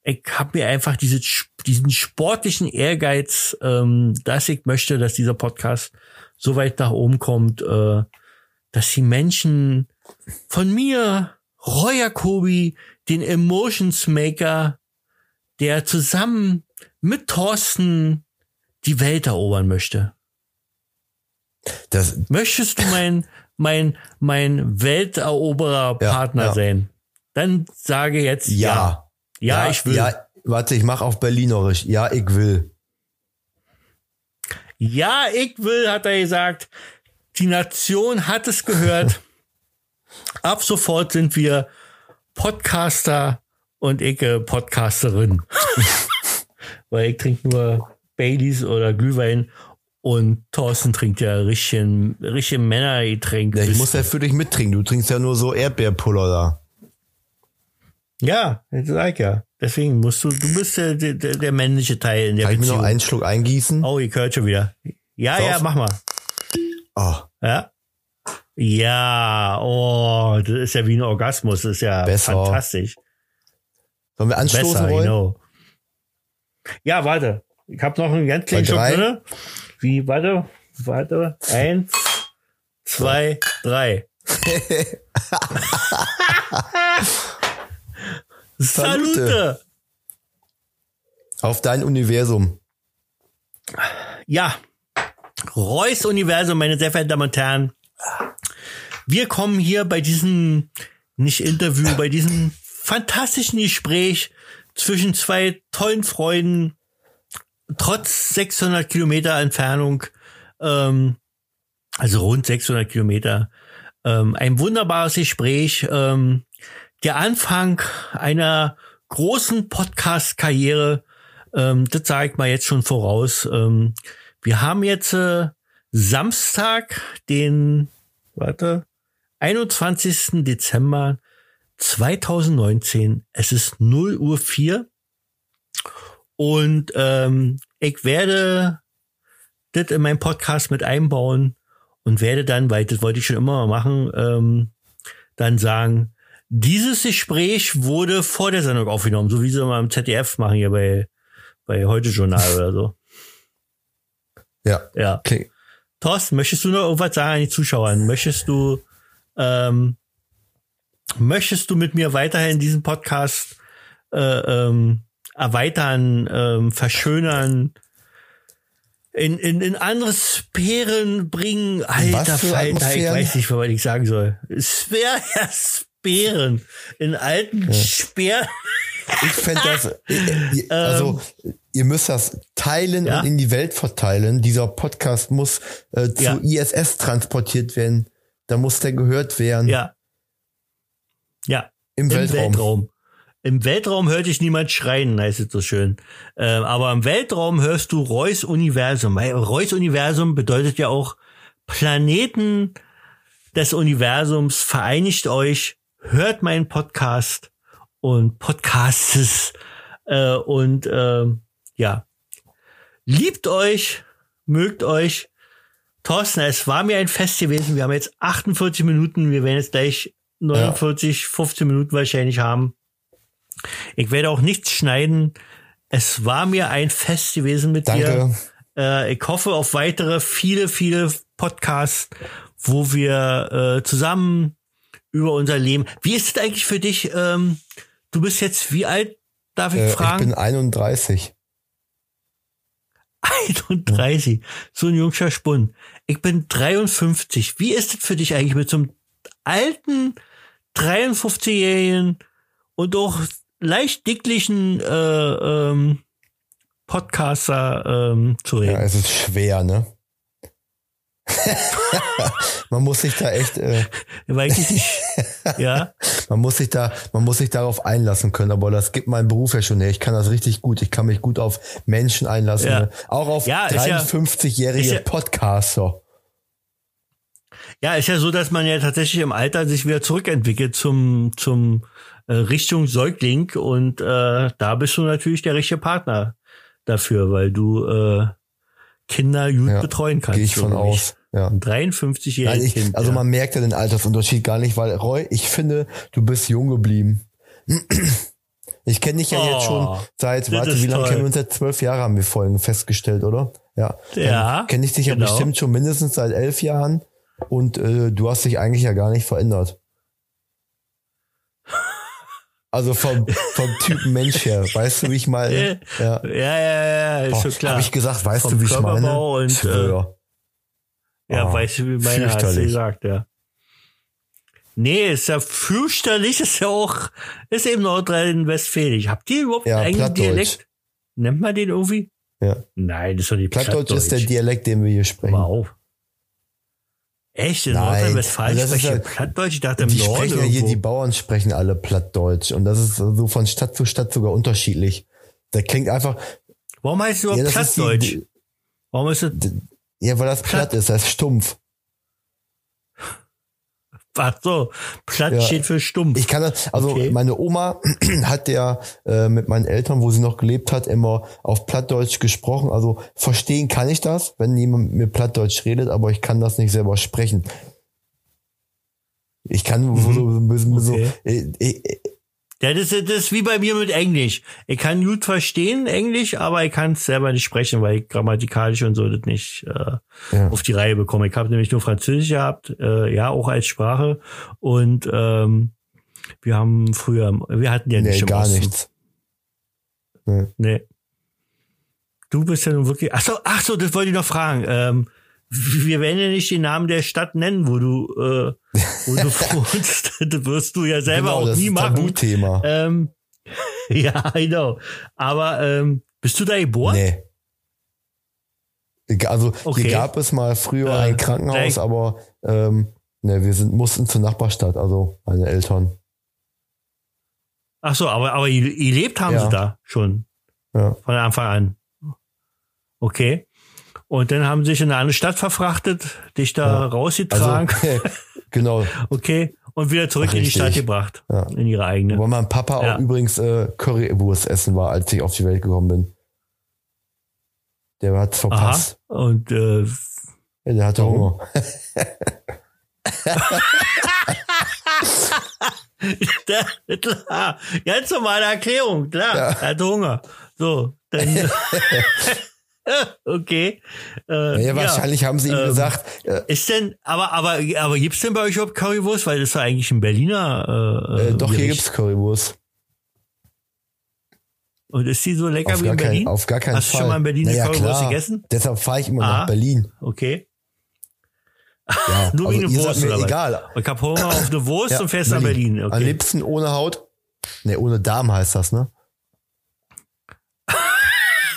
ich habe mir einfach diese, diesen sportlichen Ehrgeiz, ähm, dass ich möchte, dass dieser Podcast so weit nach oben kommt, äh, dass die Menschen von mir, Roy Jacobi, den Emotions Maker, der zusammen mit Thorsten die Welt erobern möchte. Das, Möchtest du mein, mein, mein Welteroberer-Partner Ja, ja. sein? Dann sage jetzt ja. ja. Ja, ich will. Ja, Ja, warte, ich mache auf Berlinerisch. Ja, ich will. ich will, hat er gesagt. Die Nation hat es gehört. Ab sofort sind wir Podcaster und ich äh, Podcasterin. Weil ich trinke nur Baileys oder Glühwein und Thorsten trinkt ja richtig, richtig Männergetränk. Ja, ich muss ja für dich mittrinken. Du trinkst ja nur so Erdbeerpuller da. Ja, das sag ich ja. Deswegen musst du, du bist der, der, der männliche Teil in der Kann ich mir noch einen Schluck eingießen? oh, ich hört schon wieder. Ja, Sauf. ja, mach mal. Oh, Ja. Ja, oh, das ist ja wie ein Orgasmus, das ist ja Besser. fantastisch. sollen wir anstoßen Besser, wollen? Ja, warte. Ich habe noch einen ganz kleinen drei? drin. Wie, warte, warte. Eins, zwei, drei. Salute. Auf dein Universum. Ja, Reus Universum, meine sehr verehrten Damen und Herren. Wir kommen hier bei diesem, nicht Interview, bei diesem fantastischen Gespräch zwischen zwei tollen Freunden, trotz 600 Kilometer Entfernung, ähm, also rund 600 Kilometer, ähm, ein wunderbares Gespräch, ähm, der Anfang einer großen Podcast-Karriere, ähm, das sage ich mal jetzt schon voraus. Ähm, wir haben jetzt äh, Samstag, den, warte, 21. Dezember 2019. Es ist 0 Uhr 4. Und ähm, ich werde das in meinem Podcast mit einbauen und werde dann, weil das wollte ich schon immer mal machen, ähm, dann sagen, dieses Gespräch wurde vor der Sendung aufgenommen, so wie sie mal im ZDF machen hier bei, bei Heute Journal oder so. Ja. Ja. Okay. Thorsten, möchtest du noch irgendwas sagen an die Zuschauer? Möchtest du, ähm, möchtest du mit mir weiterhin diesen Podcast äh, ähm, erweitern, ähm, verschönern, in, in, in andere Sphären bringen? Alter Falter, ich weiß nicht, was ich sagen soll. Sphäre, ja, Sphären. In alten Sphären. Ich fände das, äh, äh, also ihr müsst das teilen Ähm. Ja? und in die Welt verteilen. Dieser Podcast muss äh, zu Ja. ISS transportiert werden. Da muss der gehört werden. Ja. Ja. Im Weltraum. Weltraum. Im Weltraum hört dich niemand schreien, heißt es so schön. Ähm, aber im Weltraum hörst du Reus Universum. Weil Reus Universum bedeutet ja auch Planeten des Universums. Vereinigt euch, hört meinen Podcast und Podcasts äh, und ähm, ja, liebt euch, mögt euch. Thorsten, es war mir ein Fest gewesen. Wir haben jetzt 48 Minuten. Wir werden jetzt gleich 49, 15 Minuten wahrscheinlich haben. Ich werde auch nichts schneiden. Es war mir ein Fest gewesen mit dir. Danke. Äh, ich hoffe auf weitere viele, viele Podcasts, wo wir äh, zusammen über unser Leben. Wie ist es eigentlich für dich? Ähm, du bist jetzt wie alt? Darf ich Äh, ich fragen? bin 31. 31. So ein jungscher Spund. Ich bin 53. Wie ist es für dich eigentlich mit so einem alten 53-jährigen und auch leicht dicklichen äh, ähm, Podcaster ähm, zu Ja, reden? es ist schwer, ne? man muss sich da echt, äh, Weil ich nicht, ja, man muss sich da, man muss sich darauf einlassen können. Aber das gibt mein Beruf ja schon her. Ich kann das richtig gut. Ich kann mich gut auf Menschen einlassen. Ja. Ne? Auch auf Ja, ist ja- 53-jährige ist ja- Podcaster. ja, ist ja so, dass man ja tatsächlich im Alter sich wieder zurückentwickelt zum zum Richtung Säugling und äh, da bist du natürlich der richtige Partner dafür, weil du äh, Kinder gut Ja, betreuen kannst. Gehe ich von aus. Ja. Ein 53-jähriges Nein, ich, Kind. also ja. man merkt ja den Altersunterschied gar nicht, weil Roy, ich finde, du bist jung geblieben. Ich kenne dich ja Oh, jetzt schon seit, das warte, wie lange kennen wir uns? Seit zwölf Jahren haben wir Folgen festgestellt, oder? Ja. Ja, Kenne ich dich ja genau. bestimmt schon mindestens seit elf Jahren und äh, du hast dich eigentlich ja gar nicht verändert. Also vom, vom Typen Mensch her, weißt du, wie ich meine? Ja. Ja, ja, ja, ist Boah, schon klar. Hab ich gesagt, weißt Vom du, wie ich meine? Und, Ich schwör. ja, Oh, weißt du, wie meine hast du gesagt, ja. Nee, ist ja fürchterlich, ist ja auch, ist eben Nordrhein-Westfälisch. Habt ihr überhaupt Ja, einen eigenen Plattdeutsch. Dialekt? Nennt man den irgendwie? Ja. Nein, das ist doch nicht Plattdeutsch ist der Plattdeutsch. Dialekt, den wir hier sprechen. Wow. Echt? In Nordrhein-Westfalen also das ist sprechen ja- Plattdeutsch? Ich dachte Die sprechen ja hier, irgendwo. die Bauern sprechen alle Plattdeutsch und das ist so von Stadt zu Stadt sogar unterschiedlich. Der klingt einfach, Warum heißt es ja, überhaupt das ist Plattdeutsch? die, Warum ist es, ja, weil das platt, Platt. ist, das ist stumpf. Ach so, Platt Ja. steht für stumpf. Ich kann das, also Okay. meine Oma hat ja äh, mit meinen Eltern, wo sie noch gelebt hat, immer auf Plattdeutsch gesprochen. Also verstehen kann ich das, wenn jemand mit mir Plattdeutsch redet, aber ich kann das nicht selber sprechen. Ich kann so, so, so, so Mhm. Okay. äh, äh, Ja, das, ist- das ist wie bei mir mit Englisch. Ich kann gut verstehen Englisch, aber ich kann es selber nicht sprechen, weil ich grammatikalisch und so das nicht äh, Ja. auf die Reihe bekomme. Ich habe nämlich nur Französisch gehabt, äh, ja, auch als Sprache. Und ähm, Wir haben früher, wir hatten ja nicht Nee, gar Osten. nichts. Nee. Du bist ja nun wirklich. Ach so, ach so, das wollte ich noch fragen. Ähm, wir werden ja nicht den Namen der Stadt nennen, wo du, äh, wo du wohnst. Das wirst du ja selber Genau, auch das nie ist ein machen. Tabuthema. Ähm, ja, genau. Aber ähm, bist du da geboren? Nee. Also Okay. hier gab es mal früher Äh, ein Krankenhaus, gleich- aber ähm, ne, wir sind, mussten zur Nachbarstadt, also meine Eltern. Ach so, aber, aber ihr, ihr lebt haben Ja. sie da schon Ja. von Anfang an. Okay. Und dann haben sie sich in eine andere Stadt verfrachtet, dich da Ja. rausgetragen. Also, genau. okay. Und wieder zurück in die Richtig. Stadt gebracht. Ja. In ihre eigene. Wo mein Papa Ja. auch übrigens äh, Currywurst essen war, als ich auf die Welt gekommen bin. Der hat's Aha. verpasst. Und äh, Ja, der hatte? Hunger. klar, ganz normale Erklärung, klar. Ja. Er hatte Hunger. So, dann. okay. Äh, Ja, wahrscheinlich haben sie ihm ähm, gesagt, äh, Ist denn, aber, aber, aber gibt's denn bei euch überhaupt Currywurst? Weil das ist ja eigentlich ein Berliner. Äh, äh, doch, hier Gericht. gibt's Currywurst. Und ist die so lecker Auf wie in kein, Berlin? auf gar keinen Hast du Fall. schon mal in Berlin naja, Currywurst klar. gegessen? Deshalb fahre ich immer Ah. nach Berlin. Okay. Ja, Nur also wie seid Wurst oder egal. Ich hab Hunger auf eine Wurst Ja, und fährst nach Berlin. Am Okay. liebsten ohne Haut. Ne, ohne Darm heißt das, ne?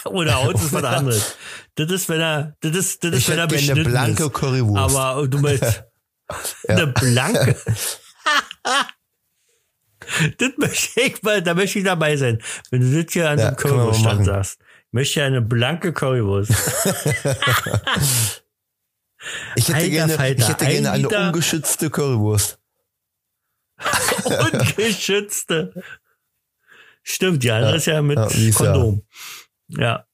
Oder Haut ist was anderes. Das ist, wenn er, das ist, das ist, Ich wenn er gerne eine beschnitten blanke ist. Currywurst. Aber du meinst, eine blanke. das möchte ich mal, da möchte ich dabei sein. Wenn du das hier an Ja, dem Currywurststand sagst. Ich möchte eine blanke Currywurst. Ich hätte Alter gerne, Falter, ich hätte gerne ein eine Liter- ungeschützte Currywurst. Ungeschützte. Stimmt, Ja, ist ja mit ja, ist ja- Kondom. Ja.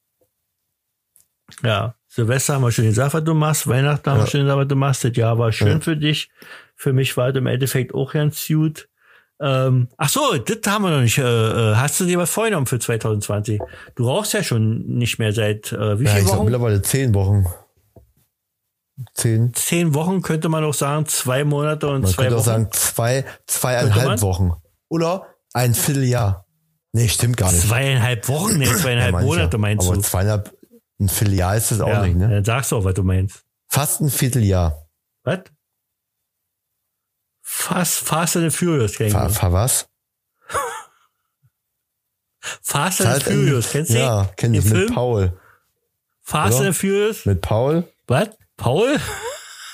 Ja. Silvester haben wir schon gesagt, was du machst. Weihnachten haben wir Ja. schon gesagt, was du machst. Das Jahr war schön Ja. für dich. Für mich war es im Endeffekt auch ganz gut. Ähm, ach so, das haben wir noch nicht. Äh, äh, hast du dir was vorgenommen für 2020? Du rauchst ja schon nicht mehr seit äh, wie Ja, viel Wochen? mittlerweile zehn Wochen. Zehn. Zehn Wochen könnte man auch sagen, zwei Monate und Man zwei könnte Wochen. auch sagen zwei, zweieinhalb? Wochen. Oder ein Vierteljahr. Nee, stimmt gar nicht. zweieinhalb Wochen, nee, Ja, zweieinhalb ich Monate ja. meinst Aber du? zweieinhalb, ein Vierteljahr ist es auch ja, nicht, ne? Dann sagst du auch, was du meinst. Fast ein Vierteljahr. Was? Fast, Fast and the Furious, ich Fa, fa was? Fast and Halt in- Furious, kennst du? Ja, kenn ich mit Film? Paul. Fast oder? and the Furious? Mit Paul? Was? Paul?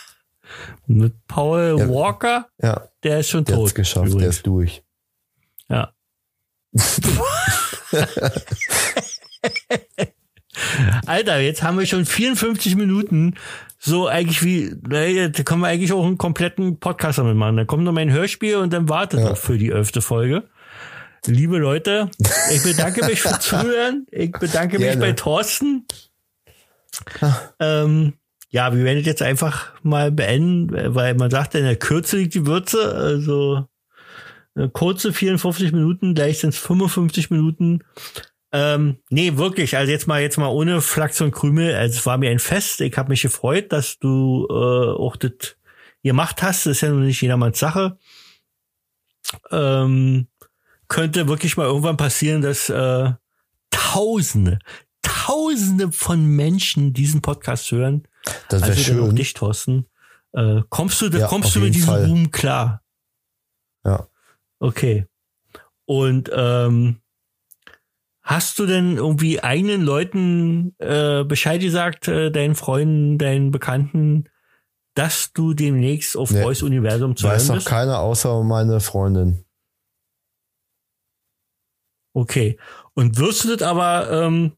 mit Paul Ja. Walker? Ja, Der ist schon der tot. geschafft, der übrigens. ist durch. Ja. Alter, jetzt haben wir schon 54 Minuten. So eigentlich wie, naja, da können wir eigentlich auch einen kompletten Podcast damit machen. Dann kommt noch mein Hörspiel und dann wartet Ja. noch für die elfte Folge. Liebe Leute, ich bedanke mich fürs Zuhören. Ich bedanke mich Gerne. bei Thorsten. Ähm, ja, wir werden jetzt einfach mal beenden, weil man sagt, in der Kürze liegt die Würze. Also kurze 54 Minuten, gleich sind es 55 Minuten. Ähm, nee, wirklich, also jetzt mal, jetzt mal ohne Flachs und Krümel. Also es war mir ein Fest. Ich habe mich gefreut, dass du äh, auch das gemacht hast. Das ist ja nun nicht jedermanns Sache. Ähm, könnte wirklich mal irgendwann passieren, dass äh, Tausende, Tausende von Menschen diesen Podcast hören. Das wäre Also dann auch schön. dich, Thorsten. Äh, kommst du, Ja, kommst du mit diesem Fall. Ruhm klar? Ja. Okay. Und ähm, hast du denn irgendwie eigenen Leuten äh, Bescheid gesagt, äh, deinen Freunden, deinen Bekannten, dass du demnächst auf Nee. Reus Universum zu Weiß hören noch bist? keiner außer meine Freundin. Okay. Und wirst du das aber, ähm,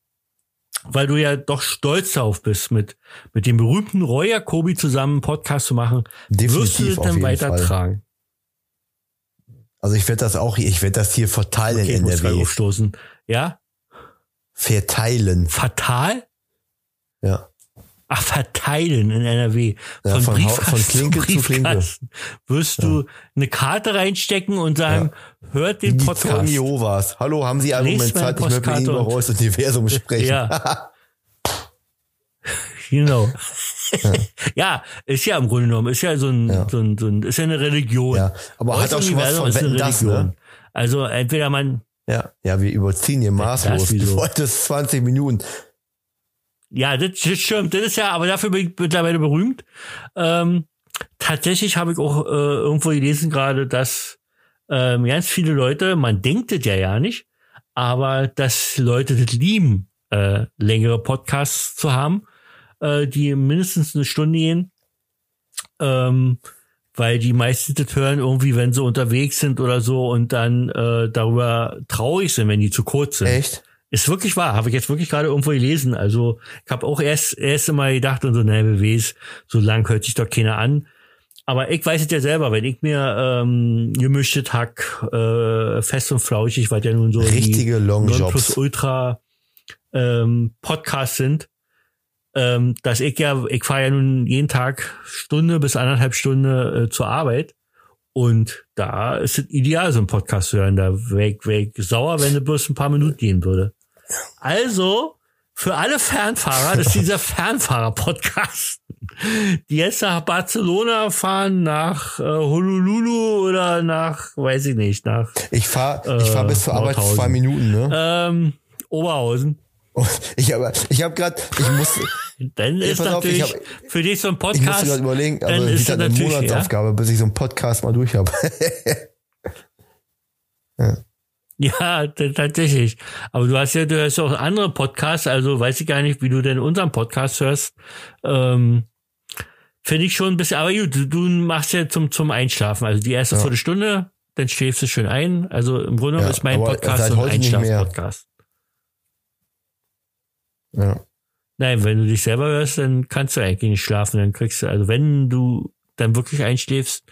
weil du ja doch stolz darauf bist, mit, mit dem berühmten Roy Jacobi zusammen einen Podcast zu machen, wirst du Definitiv das dann weitertragen? Also ich werde das auch, ich werde das hier verteilen Okay, in NRW. aufstoßen. Ja? Verteilen. Fatal? Ja. Ach, verteilen in NRW. Ja, Von, von Hau- Briefkasten von Klinke zu Klinke. Wirst du eine Karte reinstecken und sagen, hört den Die Podcast. Zeugen Jehovas. Hallo, haben Sie einen Lest Moment Zeit? Ich möchte mit Ihnen über und- Reus Universum sprechen. Ja. Genau. ja. ist ja im Grunde genommen, ist ja so ein, Ja. so ein, so ein ist ja eine Religion. Ja, aber hat Das auch schon was von Wetten, das, Religion. ne? Also entweder man, Ja, ja, wir überziehen hier maßlos. Du wieso? wolltest 20 Minuten. ja, das, das stimmt, das ist ja, aber dafür bin ich mittlerweile berühmt. Ähm, tatsächlich habe ich auch äh, irgendwo gelesen gerade, dass ähm, ganz viele Leute, man denkt es ja ja nicht, aber dass Leute das lieben, äh, längere Podcasts zu haben, äh, die mindestens eine Stunde gehen, ähm, weil die meisten das hören irgendwie, wenn sie unterwegs sind oder so und dann äh, darüber traurig sind, wenn die zu kurz sind. Echt? Ist wirklich wahr, habe ich jetzt wirklich gerade irgendwo gelesen. Also ich habe auch erst erst mal gedacht und so, ne, BWs, so lang hört sich doch keiner an. Aber ich weiß es ja selber, wenn ich mir ähm, gemischtes Hack, äh, fest und flauschig, weil ja nun so Richtige Longjobs. plus Ultra ähm, Podcasts sind, ähm, dass ich ja, ich fahre ja nun jeden Tag Stunde bis anderthalb Stunde äh, zur Arbeit. Und da ist es ideal, so einen Podcast zu hören. Da wäre ich, wär sauer, wenn es bloß ein paar Minuten gehen würde. Also, für alle Fernfahrer, das ist dieser Fernfahrer-Podcast, die jetzt nach Barcelona fahren, nach äh, Honolulu oder nach, weiß ich nicht, nach Ich fahre ich fahr Äh, bis zur Arbeit zwei Minuten, ne? ähm, Oberhausen. Ich habe ich hab gerade, ich muss, Dann ist pass auf, natürlich hab- für dich so ein ich musste Podcast. gerade überlegen, aber ist wie es eine natürlich, ja. Monatsaufgabe, bis ich so einen Podcast mal durch habe. Ja, t- tatsächlich. Aber du hast ja, du hast auch andere Podcasts, also weiß ich gar nicht, wie du denn unseren Podcast hörst. Ähm, Finde ich schon ein bisschen, aber gut, du, du machst ja zum, zum Einschlafen. Also die erste Ja. Viertelstunde, dann schläfst du schön ein. Also im Grunde Ja, ist mein Podcast so ein. Einschlaf-Podcast. Ja. Nein, wenn du dich selber hörst, dann kannst du eigentlich nicht schlafen. Dann kriegst du, also wenn du dann wirklich einschläfst,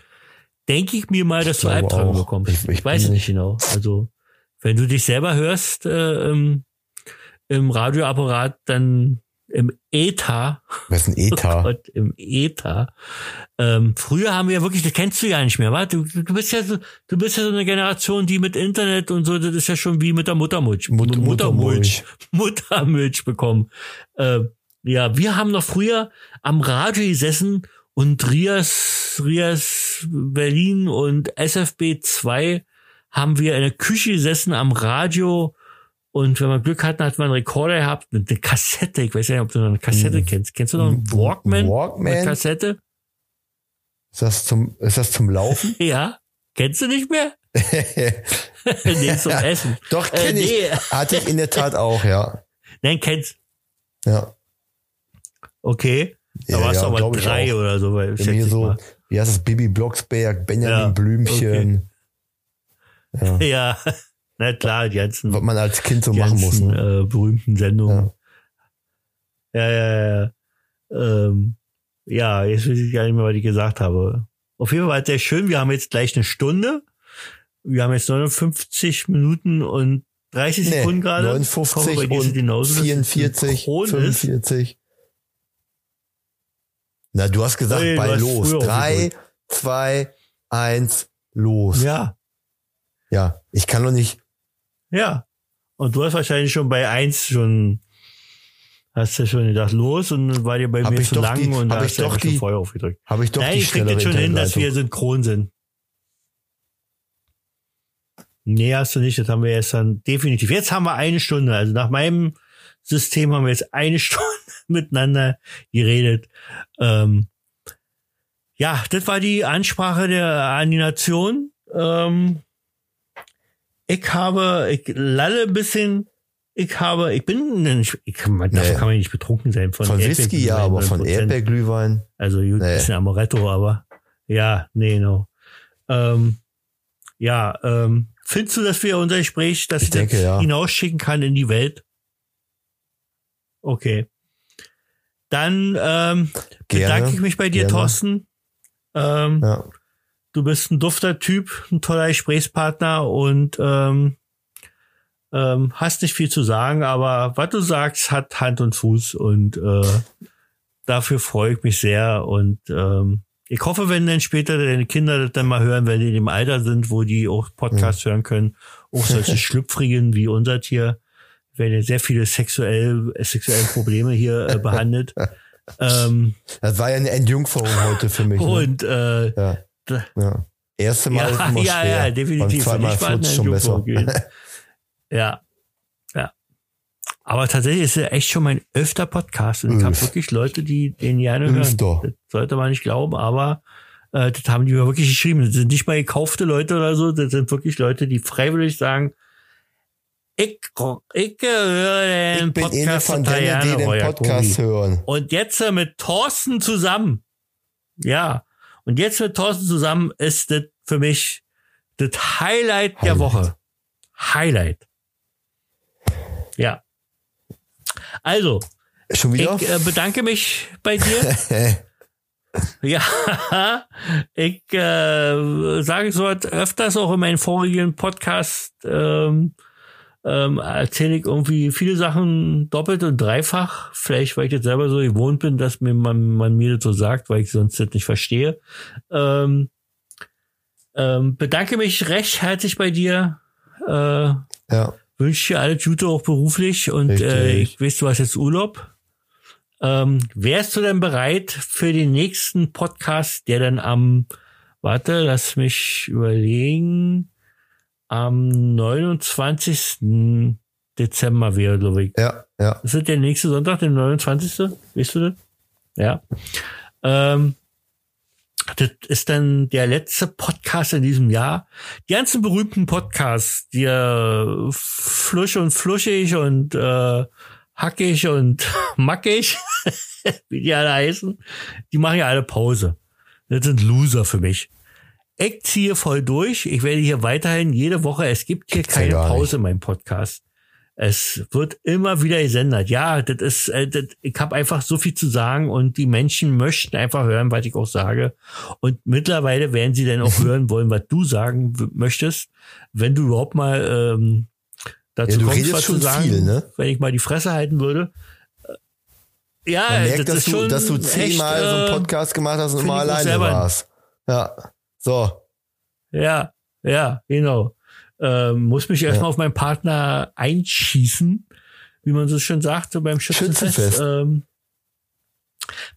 denke ich mir mal, dass Ich du Albträume bekommst. Ich- Ich, ich weiß es nicht genau. Also wenn du dich selber hörst äh, im, im Radioapparat, dann im Äther, Was ist ein ETA? Oh Gott, im Äther. Ähm, früher haben wir ja wirklich, das kennst du ja nicht mehr, wa? Du, du bist ja so, du bist ja so eine Generation, die mit Internet und so, das ist ja schon wie mit der Muttermilch. Mut- Muttermilch. Muttermilch bekommen. Äh, ja, wir haben noch früher am Radio gesessen und Rias, Rias Berlin und SFB 2 haben wir in der Küche gesessen am Radio und wenn wir Glück hatten, hat man einen Rekorder gehabt, eine eine Kassette. Ich weiß ja nicht, ob du noch eine Kassette kennst. Kennst du noch einen Walkman? Walkman? Mit Kassette? Ist das zum, ist das zum Laufen? Ja. Kennst du nicht mehr? nee, zum Essen. Doch, Äh, kenne nee. ich. Hatte ich in der Tat auch, ja. Nein, kennst. Ja. Okay. Da Ja, warst ja, du aber drei oder so. Weil, hier so, mal. wie heißt das, Bibi Blocksberg, Benjamin Ja, Blümchen, Ja, na klar, die ganzen, was man als Kind so machen muss. Ne? äh, berühmten Sendungen. Ja, ja, ja. ja. Ähm, ja, jetzt weiß ich gar nicht mehr, was ich gesagt habe. Auf jeden Fall war es sehr schön. Wir haben jetzt gleich eine Stunde. Wir haben jetzt 59 Minuten und 30 Nee, Sekunden gerade. Ich hoffe, 59 bei dir ist es und genauso, dass es 44, synchron ist. 45. Na, du hast gesagt, bei los. Drei, zwei, eins, los. Ja. Ja, ich kann doch nicht. Ja. Und du hast wahrscheinlich schon bei eins schon, hast du schon gedacht, los und dann war dir bei Hab mir zu lang die- und da hab hast ich du doch die- vorher aufgedrückt. Habe ich doch Nein, die ich krieg das schon hin, dass wir synchron sind. Nee, hast du nicht. Das haben wir jetzt dann definitiv. Jetzt haben wir eine Stunde. Also nach meinem System haben wir jetzt eine Stunde miteinander geredet. Ähm, ja, das war die Ansprache der an die Nation. Ähm, ich habe, ich lalle ein bisschen. Ich habe, ich bin, nicht, ich, kann- davon Nee. kann man nicht betrunken sein. Von, Von Whisky ja, aber von 100%. Erdbeerglühwein. Also gut, Nee. bisschen Amaretto, aber ja, nee, no. Ähm, ja, ähm, findest du, dass wir unser Gespräch, dass Ich ich, das denke, ja. hinausschicken kann in die Welt? Okay. Dann ähm, bedanke ich mich bei dir, Gerne. Thorsten. Ähm, Ja. Du bist ein dufter Typ, ein toller Gesprächspartner und ähm, ähm, hast nicht viel zu sagen, aber was du sagst, hat Hand und Fuß und äh, dafür freue ich mich sehr und ähm, ich hoffe, wenn dann später deine Kinder das dann mal hören, wenn die in dem Alter sind, wo die auch Podcasts hören können, auch solche Schlüpfrigen wie unser Tier, werden ja sehr viele sexuell, äh, sexuelle Probleme hier äh, behandelt. ähm, Das war ja eine Entjungferung heute für mich. Ne? und äh, Ja. Ja. Erste Mal ja, immer ja, schwer. ja, definitiv. Beim zweiten Mal Für dich war flutscht schon besser. Ja, ja. Aber tatsächlich ist er echt schon mein öfter Podcast und ich habe Öf. wirklich Leute, die den gerne hören. Öfter. Das sollte man nicht glauben, aber äh, das haben die mir wirklich geschrieben. Das sind nicht mal gekaufte Leute oder so, das sind wirklich Leute, die freiwillig sagen, ich, ich höre den Ich bin Podcast von denen, die den Podcast hören. Und jetzt äh, mit Thorsten zusammen. Ja. Und jetzt mit Thorsten zusammen ist das für mich das Highlight, der Highlight. Woche. Highlight. Ja. Also, Schon wieder? ich äh, bedanke mich bei dir. ja, ich äh, sage so öfters auch in meinen vorigen Podcast ähm, ähm, erzähle ich irgendwie viele Sachen doppelt und dreifach. Vielleicht, weil ich jetzt selber so gewohnt bin, dass mir man, man mir das so sagt, weil ich sonst das nicht verstehe. Ähm, ähm, bedanke mich recht herzlich bei dir. Äh, ja. wünsche dir alles Gute auch beruflich und Richtig. äh, ich weiß, du hast jetzt Urlaub. Ähm, wärst du denn bereit für den nächsten Podcast, der dann am, warte, lass mich überlegen, am 29. Dezember wäre, glaube ich. Ja, ja. Ist das der nächste Sonntag, der 29.? Weißt du das? Ja. Ähm, das ist dann der letzte Podcast in diesem Jahr. Die ganzen berühmten Podcasts, die äh, flusch und fluschig und äh, hackig und mackig, wie die alle heißen, die machen ja alle Pause. Das sind Loser für mich. Ich ziehe voll durch. Ich werde hier weiterhin jede Woche, es gibt hier Gibt's keine Pause in meinem Podcast. Es wird immer wieder gesendet. Ja, das ist, äh, das, ich habe einfach so viel zu sagen und die Menschen möchten einfach hören, was ich auch sage. Und mittlerweile werden sie dann auch hören wollen, was du sagen möchtest, wenn du überhaupt mal ähm, dazu Ja, du kommst, was zu sagen, viel, ne? wenn ich mal die Fresse halten würde. Äh, Ja, Man merkt, das dass ist du, schon dass du echt, zehnmal so äh, einen Podcast gemacht hast und immer alleine warst. Ja. So. Ja, ja, genau. Ähm, muss mich erstmal Ja. auf meinen Partner einschießen, wie man so schön sagt, so beim Schützenfest. Schützenfest. Ähm,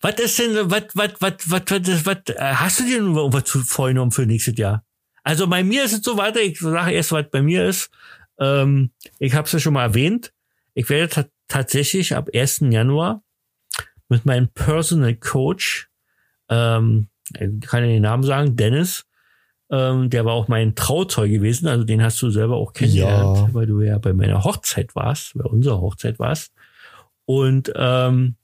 was ist denn, was, was, was, was, was, was, äh, hast du dir denn irgendwas zu- vorgenommen für nächstes Jahr? Also bei mir ist es so weiter, ich sage erst, was bei mir ist. Ähm, ich habe es ja schon mal erwähnt. Ich werde ta tatsächlich ab 1. Januar mit meinem Personal Coach, ähm, ich kann ja den Namen sagen, Dennis, ähm, der war auch mein Trauzeug gewesen, also den hast du selber auch kennengelernt, Ja. weil du ja bei meiner Hochzeit warst, bei unserer Hochzeit warst. Und ähm,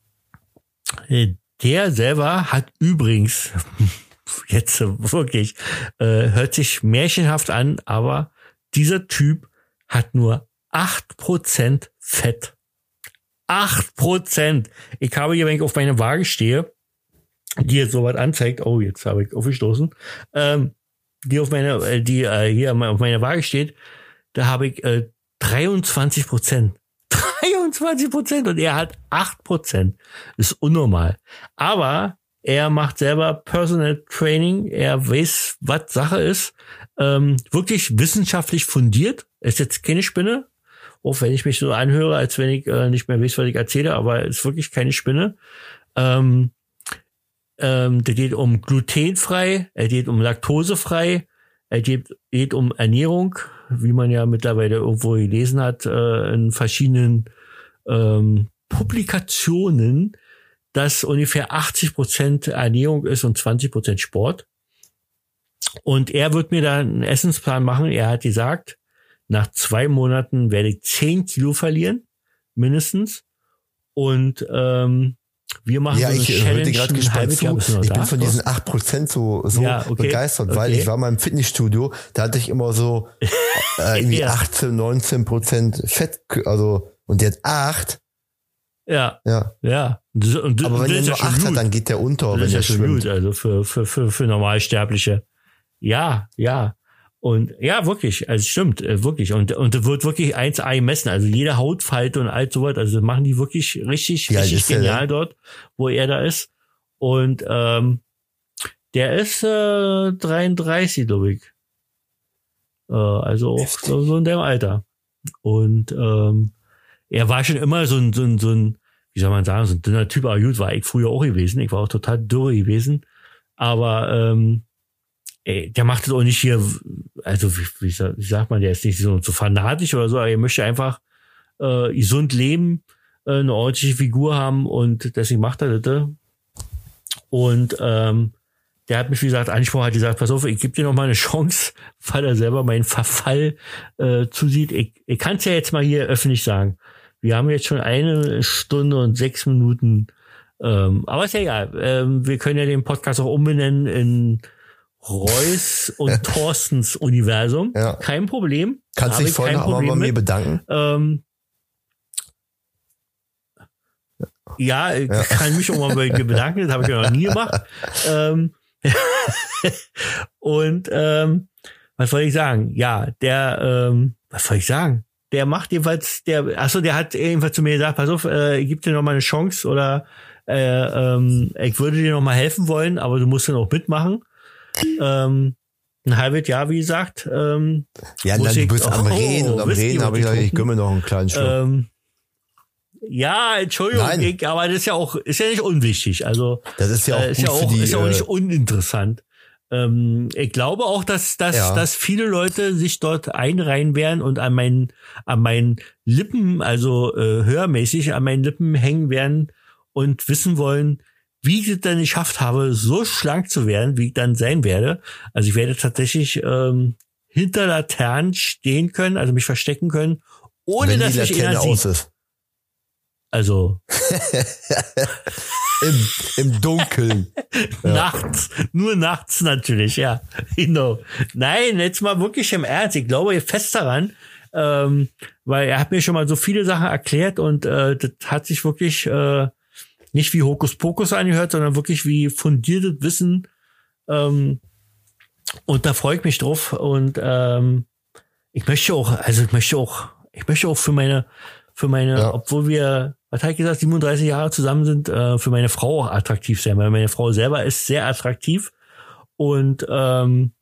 der selber hat übrigens, jetzt wirklich, äh, hört sich märchenhaft an, aber dieser Typ hat nur 8% Fett. 8%. Ich habe hier, wenn ich auf meine Waage stehe, die jetzt sowas anzeigt, oh, jetzt habe ich aufgestoßen, ähm, die auf meiner, äh, die äh, hier auf meiner Waage steht, da habe ich äh, 23 Prozent. 23 Prozent und er hat 8 Prozent. Ist unnormal. Aber er macht selber Personal Training. Er weiß, was Sache ist. Ähm, wirklich wissenschaftlich fundiert. Ist jetzt keine Spinne. Auch wenn ich mich so anhöre, als wenn ich äh, nicht mehr weiß, was ich erzähle, aber ist wirklich keine Spinne. Ähm, ähm, der geht um glutenfrei, er geht um laktosefrei, er geht, geht um Ernährung, wie man ja mittlerweile irgendwo gelesen hat, äh, in verschiedenen ähm, Publikationen, dass ungefähr 80 Prozent Ernährung ist und 20 Prozent Sport. Und er wird mir da einen Essensplan machen. Er hat gesagt, nach zwei Monaten werde ich 10 Kilo verlieren, mindestens. Und ähm, wir machen Ja, so eine ich Challenge. gerade gespannt Jahr. zu. Ich bin von diesen 8% so, so Ja, okay. begeistert, weil Okay. ich war mal im Fitnessstudio, da hatte ich immer so äh, irgendwie Ja. 18, 19 Prozent Fett, also und hat 8, Ja, ja. ja. Und, Aber wenn ja nur schon 8 hat, dann geht der unter, Das wenn schon schwimmt. gut, also für, für, für, für Normalsterbliche. Ja, ja. Und ja, wirklich, also stimmt, äh, wirklich. Und, und wird wirklich 1A gemessen. Also jede Hautfalte und all sowas. Also machen die wirklich richtig, alt richtig genial denn? dort, wo er da ist. Und ähm, der ist äh, 33, glaube ich. Äh, also auch so, so in dem Alter. Und ähm, er war schon immer so ein, so ein, so ein, wie wie soll man sagen, so ein dünner Typ, aber gut, war ich früher auch gewesen. Ich war auch total dürre gewesen. Aber ähm, ey, der macht es auch nicht hier, also wie, wie, sagt man, der ist nicht so, so fanatisch oder so, aber er möchte einfach äh, gesund leben, äh, eine ordentliche Figur haben und deswegen macht er das. Und ähm, der hat mich, wie gesagt, angesprochen, hat gesagt, pass auf, ich gebe dir noch mal eine Chance, weil er selber meinen Verfall äh, zusieht. Ich, ich kann es ja jetzt mal hier öffentlich sagen. Wir haben jetzt schon eine Stunde und sechs Minuten, ähm, aber ist ja egal. Ähm, wir können ja den Podcast auch umbenennen in Reus und Thorstens Universum. Ja. Kein Problem. Kannst dich ich vorhin auch mal bei mir bedanken? Ähm, ja, ich kann mich auch mal bei dir bedanken, das habe ich ja noch nie gemacht. Ähm, und ähm, was soll ich sagen? Ja, der, ähm, was soll ich sagen? Der macht jedenfalls, der, achso, der hat jedenfalls zu mir gesagt, pass auf, äh, ich gebe dir noch mal eine Chance oder äh, ähm, ich würde dir noch mal helfen wollen, aber du musst dann auch mitmachen. Ähm, ein halbes Jahr, wie gesagt. Ähm, Ja, dann, du bist am Oh, Reden und am Whisky Reden habe ich gesagt, ich gönne mir noch einen kleinen Schluck. ähm, ja, Entschuldigung, ich, aber das ist ja auch, ist ja nicht unwichtig. Also das ist ja auch äh, ist ja auch, die. ist ja auch nicht äh, uninteressant. Ähm, ich glaube auch, dass, dass, Ja. dass viele Leute sich dort einreihen werden und an meinen, an meinen Lippen, also äh, hörmäßig an meinen Lippen hängen werden und wissen wollen, wie ich es denn geschafft habe, so schlank zu werden, wie ich dann sein werde. Also ich werde tatsächlich ähm, hinter Laternen stehen können, also mich verstecken können, ohne wenn dass die Laterne aus sieht. ist. Also Im, Im Dunkeln. Nachts, nur nachts natürlich, ja. Genau. Nein, jetzt mal wirklich im Ernst. Ich glaube fest daran, ähm, weil er hat mir schon mal so viele Sachen erklärt und äh, das hat sich wirklich äh, nicht wie Hokuspokus angehört, sondern wirklich wie fundiertes Wissen. Ähm, und da freue ich mich drauf. Und ähm, ich möchte auch, also ich möchte auch, ich möchte auch für meine, für meine, Ja. obwohl wir, was habe ich gesagt, 37 Jahre zusammen sind, äh, für meine Frau auch attraktiv sein, weil meine Frau selber ist sehr attraktiv. Und ähm,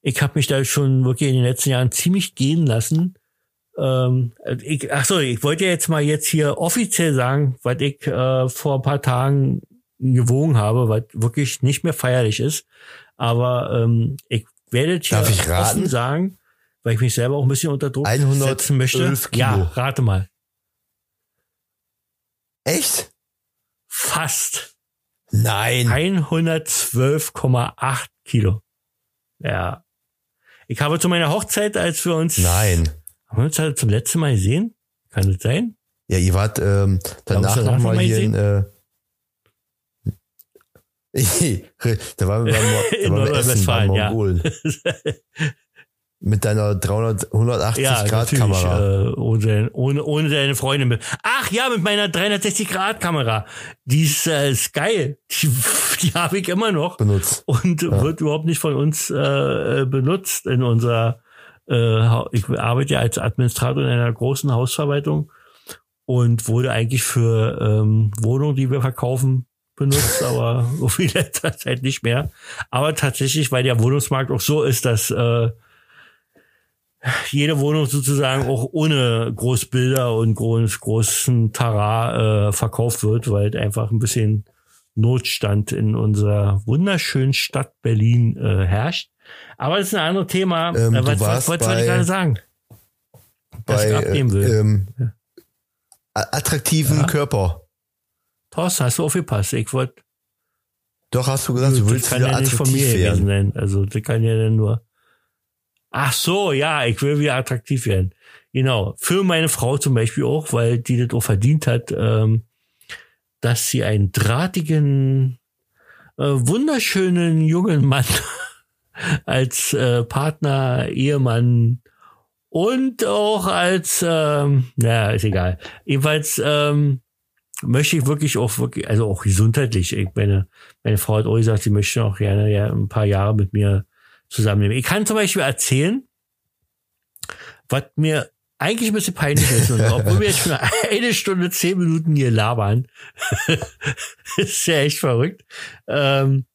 ich habe mich da schon wirklich in den letzten Jahren ziemlich gehen lassen. Ähm, ich, ach so, ich wollte jetzt mal jetzt hier offiziell sagen, was ich äh, vor ein paar Tagen gewogen habe, was wirklich nicht mehr feierlich ist. Aber ähm, ich werde hier Darf raten? offen sagen, weil ich mich selber auch ein bisschen unter Druck 111 setzen möchte. Kilo. Ja, rate mal. Echt? Fast Nein. 112,8 Kilo. Ja. Ich habe zu meiner Hochzeit, als wir uns Nein. Haben wir uns halt zum letzten Mal gesehen? Kann das sein? Ja, ihr wart ähm, danach nochmal noch mal hier in. Äh, da waren wir, da waren wir essen bei Nordrhein-Westfalen, ja. Mongolen. Mit deiner 300, 180 Ja, Grad. Kamera. Äh, ohne, ohne, ohne deine Freundin. mit- Ach ja, mit meiner 360 Grad Kamera. Die ist, äh, ist geil. Die, die habe ich immer noch benutzt. und wird überhaupt nicht von uns äh, benutzt in unserer. Äh, ich arbeite ja als Administrator in einer großen Hausverwaltung und wurde eigentlich für ähm, Wohnungen, die wir verkaufen, benutzt, aber irgendwie letzter Zeit nicht mehr. Aber tatsächlich, weil der Wohnungsmarkt auch so ist, dass äh, jede Wohnung sozusagen auch ohne Großbilder und groß, großen Tara äh, verkauft wird, weil halt einfach ein bisschen Notstand in unserer wunderschönen Stadt Berlin äh, herrscht. Aber das ist ein anderes Thema. Ähm, äh, was was wolltest du bei- gerade sagen? Ich Bei abnehmen äh, will. ähm, attraktiven Ja. Körper. Thorsten, hast du aufgepasst? Ich wollte, Doch, hast du gesagt, du willst wieder ja nicht von mir attraktiv werden. sein. Also, das kann ja dann nur. Ach so, ja, ich will wieder attraktiv werden. Genau. Für meine Frau zum Beispiel auch, weil die das auch verdient hat, ähm, dass sie einen drahtigen, äh, wunderschönen jungen Mann als äh, Partner, Ehemann und auch als, ähm, naja, ist egal. Jedenfalls ähm, möchte ich wirklich auch wirklich, also auch gesundheitlich. Ich meine, meine Frau hat auch gesagt, sie möchte auch gerne ja ein paar Jahre mit mir zusammennehmen. Ich kann zum Beispiel erzählen, was mir eigentlich ein bisschen peinlich ist, und obwohl wir jetzt schon eine Stunde, zehn Minuten hier labern, ist ja echt verrückt, ähm,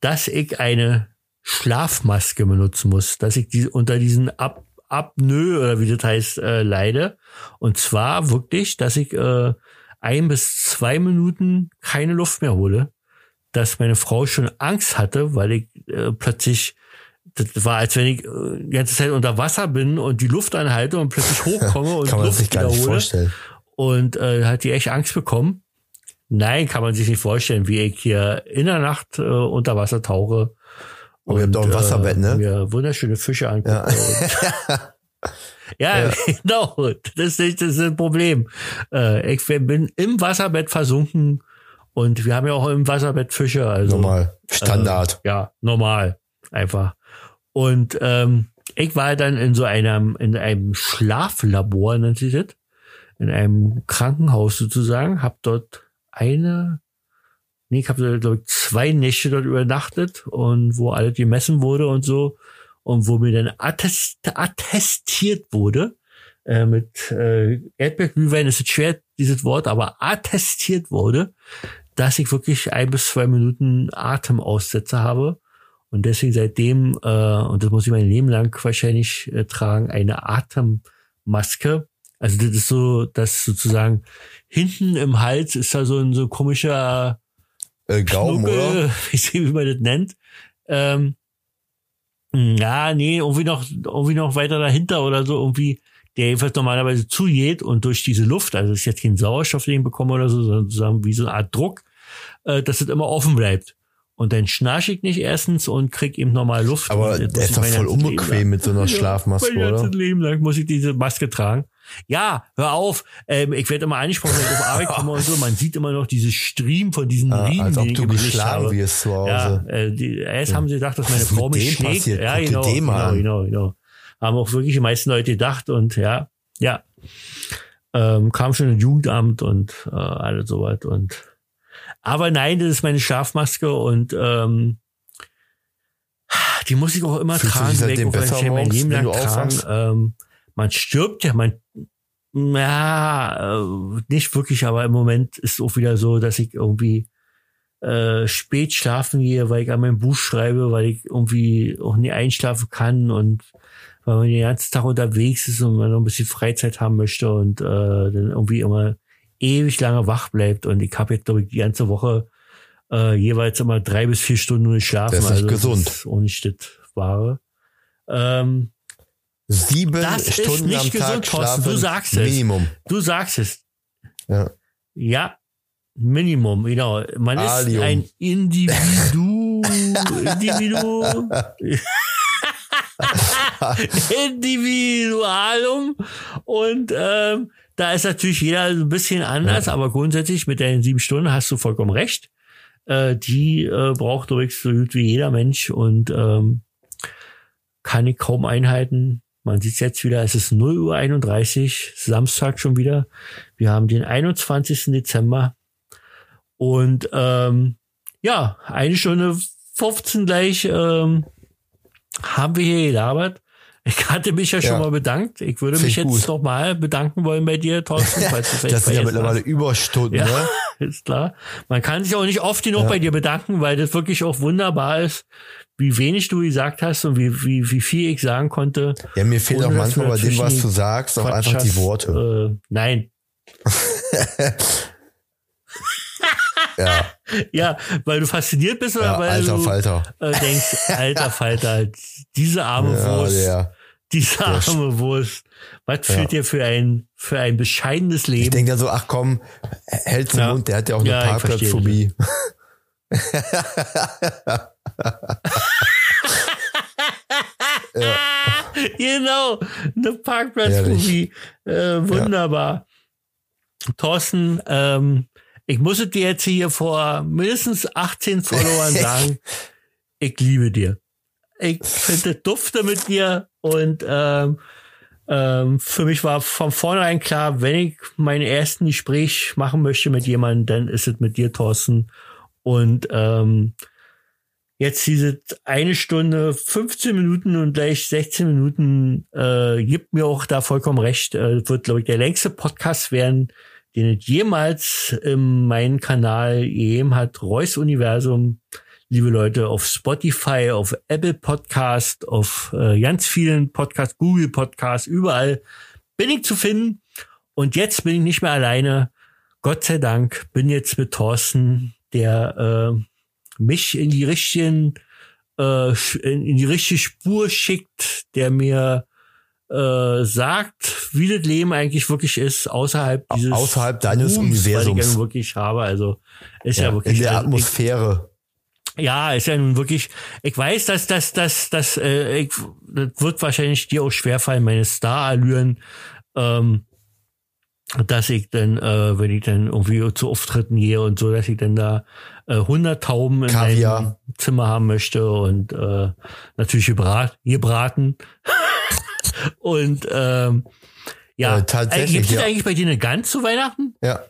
dass ich eine Schlafmaske benutzen muss, dass ich die unter diesen Ab Apnoe oder wie das heißt äh, leide. Und zwar wirklich, dass ich äh, ein bis zwei Minuten keine Luft mehr hole, dass meine Frau schon Angst hatte, weil ich äh, plötzlich, das war, als wenn ich äh, die ganze Zeit unter Wasser bin und die Luft anhalte und plötzlich hochkomme und Kann man Luft sich gar nicht wiederhole. vorstellen. Und äh, hat die echt Angst bekommen. Nein, kann man sich nicht vorstellen, wie ich hier in der Nacht äh, unter Wasser tauche. Aber ihr habt auch ein Wasserbett, ne? Mir wunderschöne Fische angucke. Ja. Ja, genau. Das ist, das ist ein Problem. Äh, ich bin im Wasserbett versunken und wir haben ja auch im Wasserbett Fische. Also, Normal. Standard. Äh, ja, normal. Einfach. Und ähm, ich war dann in so einem, in einem Schlaflabor, nennt sich das. In einem Krankenhaus sozusagen. Hab dort eine, nee, ich habe glaube ich zwei Nächte dort übernachtet und wo alles gemessen wurde und so und wo mir dann attest, attestiert wurde, äh, mit äh, Erdbeerglühwein ist es schwer, dieses Wort, aber attestiert wurde, dass ich wirklich ein bis zwei Minuten Atemaussetzer habe. Und deswegen seitdem, äh, und das muss ich mein Leben lang wahrscheinlich äh, tragen, eine Atemmaske. Also das ist so, dass sozusagen hinten im Hals ist da so ein so komischer Äh, Gaumen, Schnuckel, oder? ich nicht, wie man das nennt. Ähm, ja, nee, irgendwie noch, irgendwie noch weiter dahinter oder so, irgendwie, der jedenfalls normalerweise zugeht und durch diese Luft, also ist jetzt kein Sauerstoff, den ich bekomme oder so, sondern sozusagen wie so eine Art Druck, äh, dass es immer offen bleibt. Und dann schnarche ich nicht erstens und krieg eben normal Luft. Aber der ist doch mein voll unbequem mit so einer Schlafmaske, mein oder? ganzes Leben lang muss ich diese Maske tragen. Ja, hör auf. Ähm, ich werde immer angesprochen, wenn ich auf Arbeit komme und so. Man sieht immer noch diese Stream von diesen Ah, Riemen, als ob die ich du geschlagen habe. wirst zu Ja, Hause. äh, die, erst haben sie gedacht, dass meine Was Frau mich schlägt. passiert? Ja, genau, genau, genau, genau. Haben auch wirklich die meisten Leute gedacht und ja, ja. Ähm, kam schon ein Jugendamt und äh, alles sowas und aber nein, das ist meine Schlafmaske und ähm, die muss ich auch immer Fühlst tragen, ich seitdem auch besser wahrscheinlich mein Leben wenn lang tragen. Ähm, man stirbt ja, man ja, äh, nicht wirklich, aber im Moment ist auch wieder so, dass ich irgendwie äh, spät schlafen gehe, weil ich an meinem Buch schreibe, weil ich irgendwie auch nie einschlafen kann und weil man den ganzen Tag unterwegs ist und man noch ein bisschen Freizeit haben möchte und äh, dann irgendwie immer ewig lange wach bleibt. Und ich habe jetzt, glaube ich, die ganze Woche äh, jeweils immer drei bis vier Stunden nur geschlafen. Das ist also gesund. Das ist auch nicht das Wahre. Ähm, Sieben Das ist Stunden nicht am gesund, Tag schlafen. du sagst es. Minimum. du sagst es. Ja. Ja, Minimum, genau. Man ist Alium. ein Individu. Individu. Individualum. Und ähm, da ist natürlich jeder ein bisschen anders, aber grundsätzlich mit deinen sieben Stunden hast du vollkommen recht. Äh, die äh, braucht übrigens so gut wie jeder Mensch und ähm, kann ich kaum einhalten. Man sieht jetzt wieder, es ist 0 Uhr 31, Samstag schon wieder. Wir haben den 21. Dezember. Und ähm, ja, eine Stunde 15 gleich ähm, haben wir hier gelabert. Ich hatte mich ja schon Ja. mal bedankt. Ich würde Find mich ich jetzt gut. noch mal bedanken wollen bei dir, Thorsten. falls du Das sind ja mittlerweile hast. Überstunden, Ja, ne? ist klar. Man kann sich auch nicht oft genug Ja. bei dir bedanken, weil das wirklich auch wunderbar ist, wie wenig du gesagt hast und wie, wie, wie viel ich sagen konnte. Ja, mir fehlt auch manchmal bei dem, was du sagst, auch einfach die. Worte. Äh, nein. Ja, Ja, weil du fasziniert bist oder ja weil alter du Falter. äh, denkst, alter Falter, diese arme Ja, Wurst, der. diese der arme Wurst. Was Ja. führt dir für ein, für ein bescheidenes Ich Leben? denke dann so, ach komm, hält's den Ja. Mund, der hat ja auch eine Ja, genau, eine Parkplatzphobie. Äh, wunderbar. Thorsten, ähm, ich muss es dir jetzt hier vor mindestens 18 Followern sagen, ich liebe dir. Ich finde dufte mit dir und ähm, ähm, für mich war von vornherein klar, wenn ich mein ersten Gespräch machen möchte mit jemandem, dann ist es mit dir, Thorsten. Und ähm, jetzt diese eine Stunde, 15 Minuten und gleich 16 Minuten äh, gibt mir auch da vollkommen recht. Äh, wird, glaube ich, der längste Podcast werden, den es jemals in meinem Kanal gegeben hat. Reus Universum. Liebe Leute, auf Spotify, auf Apple Podcast, auf äh, ganz vielen Podcasts, Google Podcasts, überall bin ich zu finden. Und jetzt bin ich nicht mehr alleine. Gott sei Dank bin jetzt mit Thorsten, der äh, mich in die richtigen äh, in, die richtige Spur schickt, der mir äh, sagt, wie das Leben eigentlich wirklich ist, außerhalb dieses außerhalb deines Ruhms, Universums. was ich ja wirklich habe. Also ist ja, Ja, wirklich in der also, ich, Atmosphäre. ja, ist ja nun wirklich. Ich weiß, dass das, das, das, äh, ich, das wird wahrscheinlich dir auch schwerfallen, meine Star-Allüren, ähm, dass ich dann, äh, wenn ich dann irgendwie zu Auftritten gehe und so, dass ich dann da äh, 100 Tauben in Kaviar. meinem Zimmer haben möchte und äh, natürlich gebrat, gebraten. und ähm, ja, Äh, tatsächlich, Gibt es ja. eigentlich bei dir eine Gans zu Weihnachten? Ja.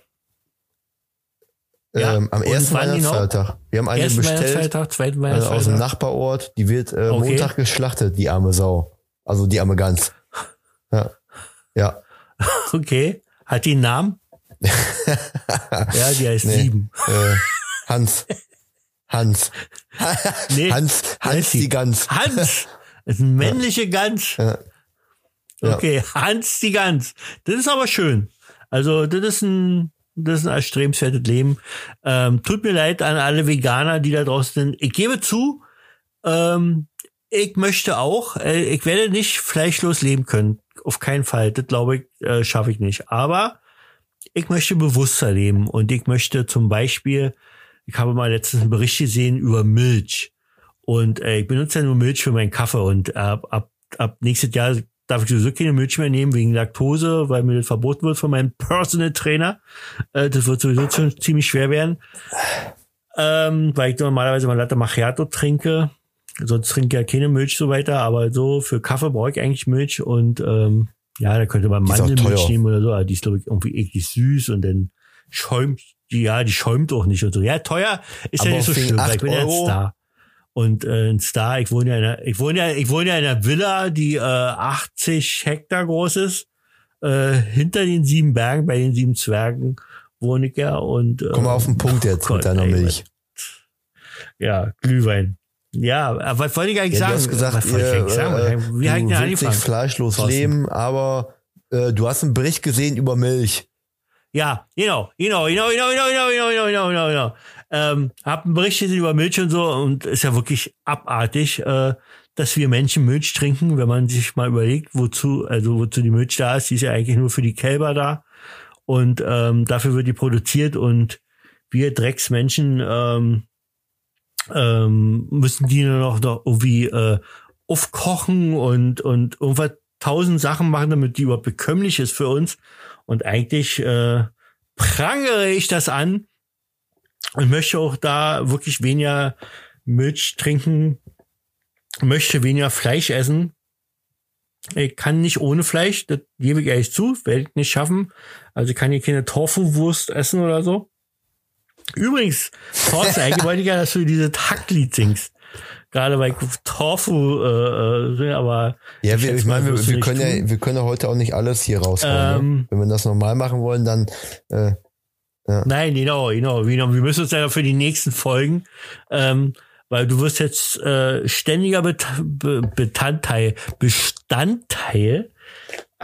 Ja, Ähm, am und ersten? Weihnachtsfeiertag. Wir haben eine Ersten bestellt zweiten äh, aus dem. Nachbarort. Die wird äh, Okay. Montag geschlachtet, die arme Sau. Also die arme Gans. Ja. Ja. Okay. Hat die einen Namen? ja, die heißt Nee. Sieben. Äh, Hans. Hans. Nee, Hans, Hans die- Gans. Hans. Das ist eine männliche Gans. Ja. Ja. Okay, Hans die Gans. Das ist aber schön. Also, das ist ein, das ist ein erstrebenswertes Leben. Ähm, tut mir leid an alle Veganer, die da draußen sind. Ich gebe zu, ähm, ich möchte auch, äh, ich werde nicht fleischlos leben können. Auf keinen Fall. Das glaube ich, äh, schaffe ich nicht. Aber ich möchte bewusster leben und ich möchte zum Beispiel, ich habe mal letztens einen Bericht gesehen über Milch und äh, ich benutze ja nur Milch für meinen Kaffee und ab, ab, ab nächstes Jahr darf ich sowieso keine Milch mehr nehmen wegen Laktose, weil mir das verboten wird von meinem Personal Trainer. Äh, das wird sowieso schon ziemlich schwer werden, ähm, weil ich normalerweise mal Latte Macchiato trinke. Sonst trinke ich ja keine Milch so weiter, aber so für Kaffee brauche ich eigentlich Milch und ähm, ja, da könnte man Mandelmilch nehmen oder so, aber die ist glaube ich irgendwie eklig süß und dann schäumt ja, die schäumt auch nicht und so. Ja, teuer ist Aber ja nicht so schlimm, weil ich 8 bin ja ein? Star. Und äh, ein Star, ich wohne ja in einer, ich wohne ja, ich wohne ja in einer Villa, die äh, 80 Hektar groß ist. Äh, hinter den sieben Bergen, bei den sieben Zwergen wohne ich ja und äh, Komm mal auf den Punkt jetzt Gott, mit deiner ey, Milch. ja, Glühwein. Ja, aber was wollte ich eigentlich Ja, sagen? du hast gesagt, ihr, eigentlich sagen? äh, Wie du willst nicht fleischlos Thorsten? leben, aber äh, du hast einen Bericht gesehen über Milch. Ja, genau, genau, genau, genau, genau, genau, genau, genau, genau, genau, genau. Ähm, hab einen Bericht gesehen über Milch und so und ist ja wirklich abartig, äh, dass wir Menschen Milch trinken, wenn man sich mal überlegt, wozu, also wozu die Milch da ist, die ist ja eigentlich nur für die Kälber da und ähm, dafür wird die produziert und wir Drecksmenschen ähm, ähm, müssen die nur noch, noch irgendwie äh, aufkochen und und irgendwas tausend Sachen machen, damit die überhaupt bekömmlich ist für uns. Und eigentlich äh, prangere ich das an und möchte auch da wirklich weniger Milch trinken, möchte weniger Fleisch essen. Ich kann nicht ohne Fleisch, das gebe ich ehrlich zu, werde ich nicht schaffen. Also ich kann hier keine Tofu-Wurst essen oder so. Übrigens, eigentlich wollte ich ja, dass du dieses Hacklied singst. Gerade ich Tofu äh, äh, aber Ja, wir, ich meine, wir, wir können ja, wir können ja heute auch nicht alles hier raushauen. ne? Ähm, Wenn wir das normal machen wollen, dann äh, Nein, genau, genau, genau. Wir müssen uns ja für die nächsten Folgen, ähm, weil du wirst jetzt äh, ständiger Bet Be Bestandteil, Bestandteil.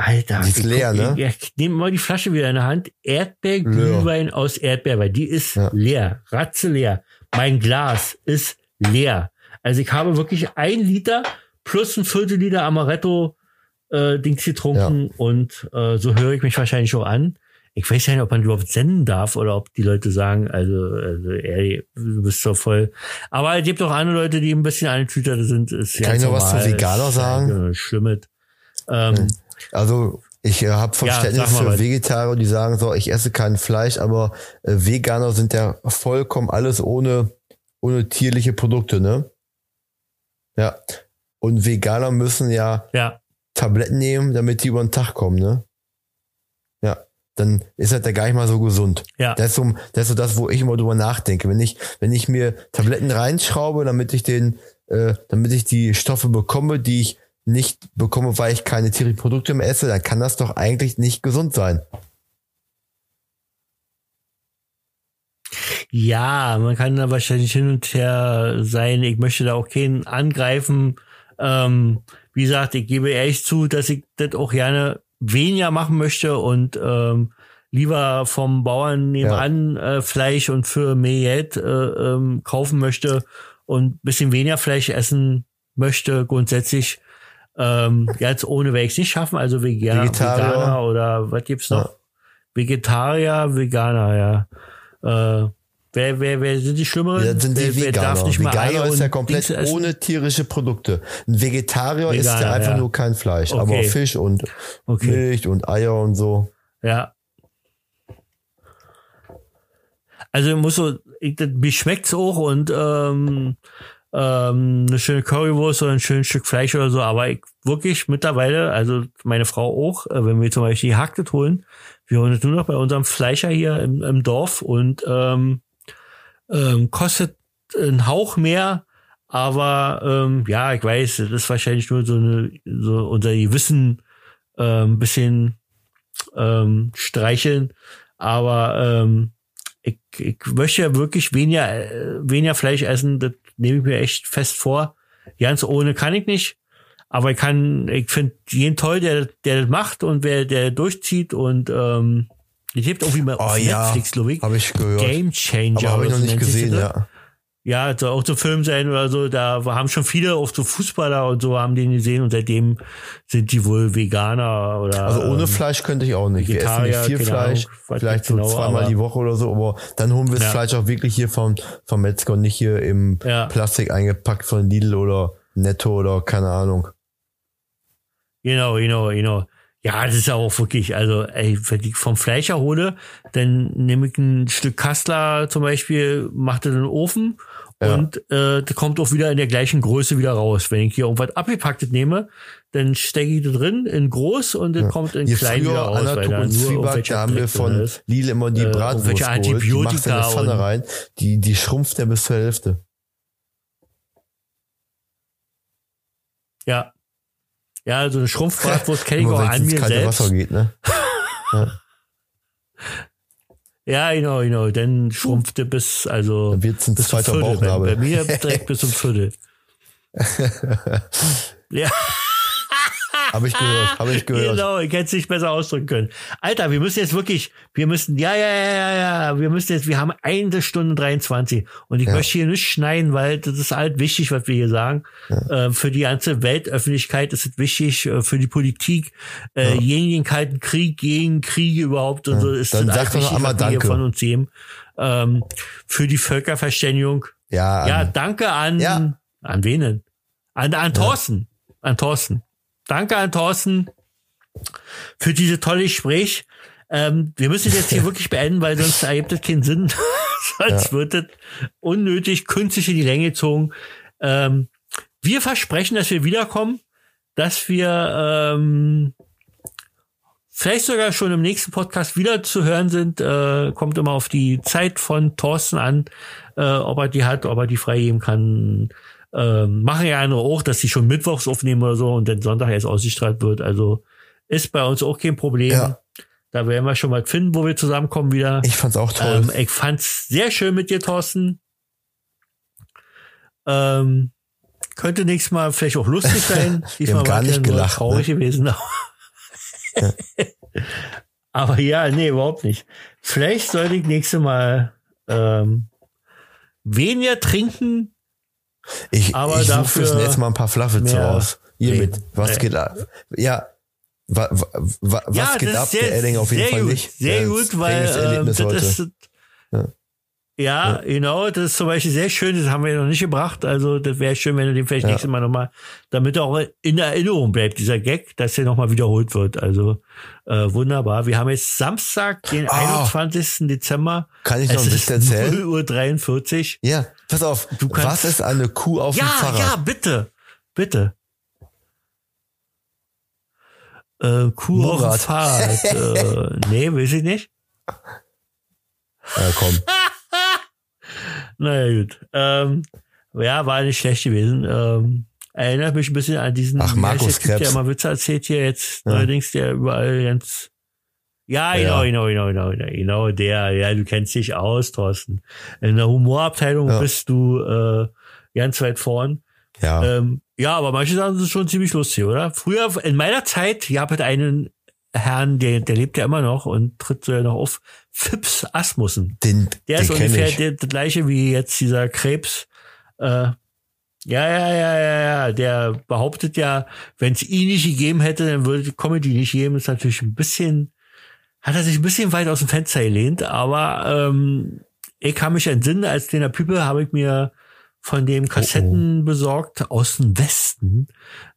Alter, Die ist leer, guck, ne? Ich, ich nehme mal die Flasche wieder in der Hand. Erdbeerglühwein aus Erdbeer, weil die ist Ja. leer, ratze leer. Mein Glas ist leer. Also ich habe wirklich ein Liter plus ein Viertel Liter Amaretto äh, Dings getrunken und äh, so höre ich mich wahrscheinlich auch an. Ich weiß ja nicht, ob man überhaupt senden darf oder ob die Leute sagen, also, also ey, du bist so voll. Aber es gibt auch andere Leute, die ein bisschen angetütert sind. Ist Kann ich noch was zu Veganer sagen? ja Schlimmes. Ähm, Also ich äh, habe Verständnis mal für. Vegetarier, die sagen so, ich esse kein Fleisch, aber äh, Veganer sind ja vollkommen alles ohne ohne tierliche Produkte, ne? Ja. Und Veganer müssen ja ja, Tabletten nehmen, damit die über den Tag kommen, ne? Ja. Dann ist das ja gar nicht mal so gesund. ja. Das ist, so, das ist so das, wo ich immer drüber nachdenke. Wenn ich, wenn ich mir Tabletten reinschraube, damit ich den, äh, damit ich die Stoffe bekomme, die ich nicht bekomme, weil ich keine tierischen Produkte mehr esse, dann kann das doch eigentlich nicht gesund sein. Ja, man kann da wahrscheinlich hin und her sein. Ich möchte da auch keinen angreifen. Ähm, wie gesagt, ich gebe ehrlich zu, dass ich das auch gerne weniger machen möchte und ähm, lieber vom Bauern nebenan äh, Fleisch und für mehr Geld äh, ähm, kaufen möchte und bisschen weniger Fleisch essen möchte, grundsätzlich ähm, jetzt ohne werde ich nicht schaffen, also Veganer, Vegetarier. Veganer oder was gibt's noch? Vegetarier, Veganer, ja. Äh, wer, wer, wer sind die Schlimmeren? Ja, sind die wer, wer darf Veganer. nicht Veganer ist ja komplett ohne tierische Produkte. Ein Vegetarier Veganer, ja einfach ja. nur kein Fleisch, aber Okay. Fisch und Okay. Milch und Eier und so. Ja. Also muss so, ich, das- mir schmeckt's auch und ähm, ähm, eine schöne Currywurst oder ein schönes Stück Fleisch oder so, aber ich wirklich mittlerweile, also meine Frau auch, äh, wenn wir zum Beispiel die Hacktet holen, wir holen es nur noch bei unserem Fleischer hier im, im Dorf und ähm, ähm, kostet einen Hauch mehr, aber ähm, ja, ich weiß, das ist wahrscheinlich nur so eine, so unser Gewissen ähm, bisschen ähm, streicheln, aber ähm, ich, ich möchte ja wirklich weniger, äh, weniger Fleisch essen, das nehme ich mir echt fest vor. Ganz ohne kann ich nicht. Aber ich kann, ich finde jeden toll, der, der das macht und wer der durchzieht und ähm, ich hebt irgendwie mal Oh auf ja, Netflix, glaube ich. habe ich gehört. Game Changer. aber habe ich noch nicht gesehen, ja. Ja, soll auch so Film sein oder so. Da haben schon viele, auch so Fußballer und so, haben den gesehen und seitdem sind die wohl Veganer oder. Also ohne ähm, Fleisch könnte ich auch nicht. Wir essen nicht viel Fleisch, Ahnung, vielleicht so genau, zweimal die Woche oder so, aber dann holen wir das Ja. Fleisch auch wirklich hier vom, vom Metzger und nicht hier im Ja. Plastik eingepackt von Lidl oder Netto oder keine Ahnung. Genau, genau, genau. Ja, das ist ja auch wirklich, also, ey, wenn ich vom Fleischer hole, dann nehme ich ein Stück Kassler zum Beispiel, mache das in den Ofen Ja. und äh, das kommt auch wieder in der gleichen Größe wieder raus. Wenn ich hier irgendwas abgepacktes nehme, dann stecke ich das drin in groß und das kommt in Hier klein wieder raus, weil da und Zwieback, da haben wir von ist. Lidl immer die Äh, Bratwurst geholt. Die machst in eine Pfanne rein. Die, die schrumpft ja bis zur Hälfte. Ja. Ja, so eine Schrumpfbratwurst kenne ich auch an mir selbst. Wasser geht, ne? Ja, genau, genau. Dann schrumpfte bis, also. Dann wird's ein bis zweiter Viertel. Bei, Bauchnabel. bei mir direkt bis zum Viertel. ja, Habe ich gehört, habe ich gehört. genau, ich hätte es nicht besser ausdrücken können. Alter, wir müssen jetzt wirklich, wir müssen, ja, ja, ja, ja, ja, wir müssen jetzt, wir haben eine Stunde 23 und ich Ja. möchte hier nicht schneiden, weil das ist halt wichtig, was wir hier sagen. Äh, für die ganze Weltöffentlichkeit ist es wichtig, äh, für die Politik, äh, gegen den Kalten Krieg, gegen Kriege überhaupt und so ist Dann das sag doch wichtig, einmal was wir hier Danke. von uns geben. Ähm, für die Völkerverständigung. Ja, Ja, an- danke an, Ja. an wen denn? An, an Thorsten. An Thorsten. Danke an Thorsten für diese tolle Gespräch. Ähm, wir müssen jetzt hier wirklich beenden, weil sonst ergibt das keinen Sinn. sonst wird das unnötig künstlich in die Länge gezogen. Ähm, wir versprechen, dass wir wiederkommen, dass wir ähm, vielleicht sogar schon im nächsten Podcast wieder zu hören sind. Äh, kommt immer auf die Zeit von Thorsten an, äh, ob er die hat, ob er die freigeben kann. Ähm, machen ja andere auch, dass sie schon mittwochs aufnehmen oder so und dann Sonntag erst ausgestrahlt wird. Also ist bei uns auch kein Problem. Ja. Da werden wir schon mal finden, wo wir zusammenkommen wieder. ich fand's auch toll. Ähm, ich fand's sehr schön mit dir, Thorsten. Ähm, könnte nächstes Mal vielleicht auch lustig sein. Diesmal haben gar nicht gelacht, traurig ne? gewesen. Aber ja, nee, überhaupt nicht. Vielleicht sollte ich nächstes Mal ähm, weniger trinken. Ich, aber ich suche dafür fürs nächste Mal ein paar mehr raus. Reden. mit. Was Ja. geht ab? Ja. Wa, wa, wa, was ja, geht ab? der Edding auf jeden Fall gut, nicht. Sehr Ja, gut, weil ähm, das heute. ist Ja. ja, genau, das ist zum Beispiel sehr schön, das haben wir noch nicht gebracht. Also das wäre schön, wenn du den vielleicht Ja. nächstes Mal nochmal, damit er auch in Erinnerung bleibt, dieser Gag, dass der nochmal wiederholt wird. Also äh, wunderbar. Wir haben jetzt Samstag, den Ah. 21. Dezember. Kann ich noch ist Witz erzählen? 0 Uhr 43. Ja, pass auf. Du kannst- was ist eine Kuh auf dem Ja, Fahrrad? ja, bitte. Bitte. Äh, Kuh auf dem Murat. Fahrrad. äh, nee, weiß ich nicht. Ja, komm. Naja, gut. Ähm, ja, war nicht schlecht gewesen. Ähm, erinnert mich ein bisschen an diesen Ach, Markus heißt der Krebs. immer Witze erzählt hier jetzt Ja. neuerdings, der überall ganz ja, genau, Ja. genau, genau, genau, genau, genau, der, ja, du kennst dich aus, Thorsten. In der Humorabteilung Ja. bist du äh, ganz weit vorn. Ja. Ähm, ja, aber manche Sachen sind schon ziemlich lustig, oder? Früher, in meiner Zeit, ich habe einen Herrn, der, der lebt ja immer noch und tritt so ja noch auf, Phipps Asmussen. Den, Der den ist ungefähr der, der gleiche wie jetzt dieser Krebs. Äh, ja, ja, ja, ja, ja. Der behauptet ja, wenn es ihn nicht gegeben hätte, dann würde die Comedy nicht geben. Ist natürlich ein bisschen, hat er sich ein bisschen weit aus dem Fenster gelehnt, aber ähm, ich kann mich entsinnen, als kleiner Püppe habe ich mir von dem Kassetten besorgt aus dem Westen.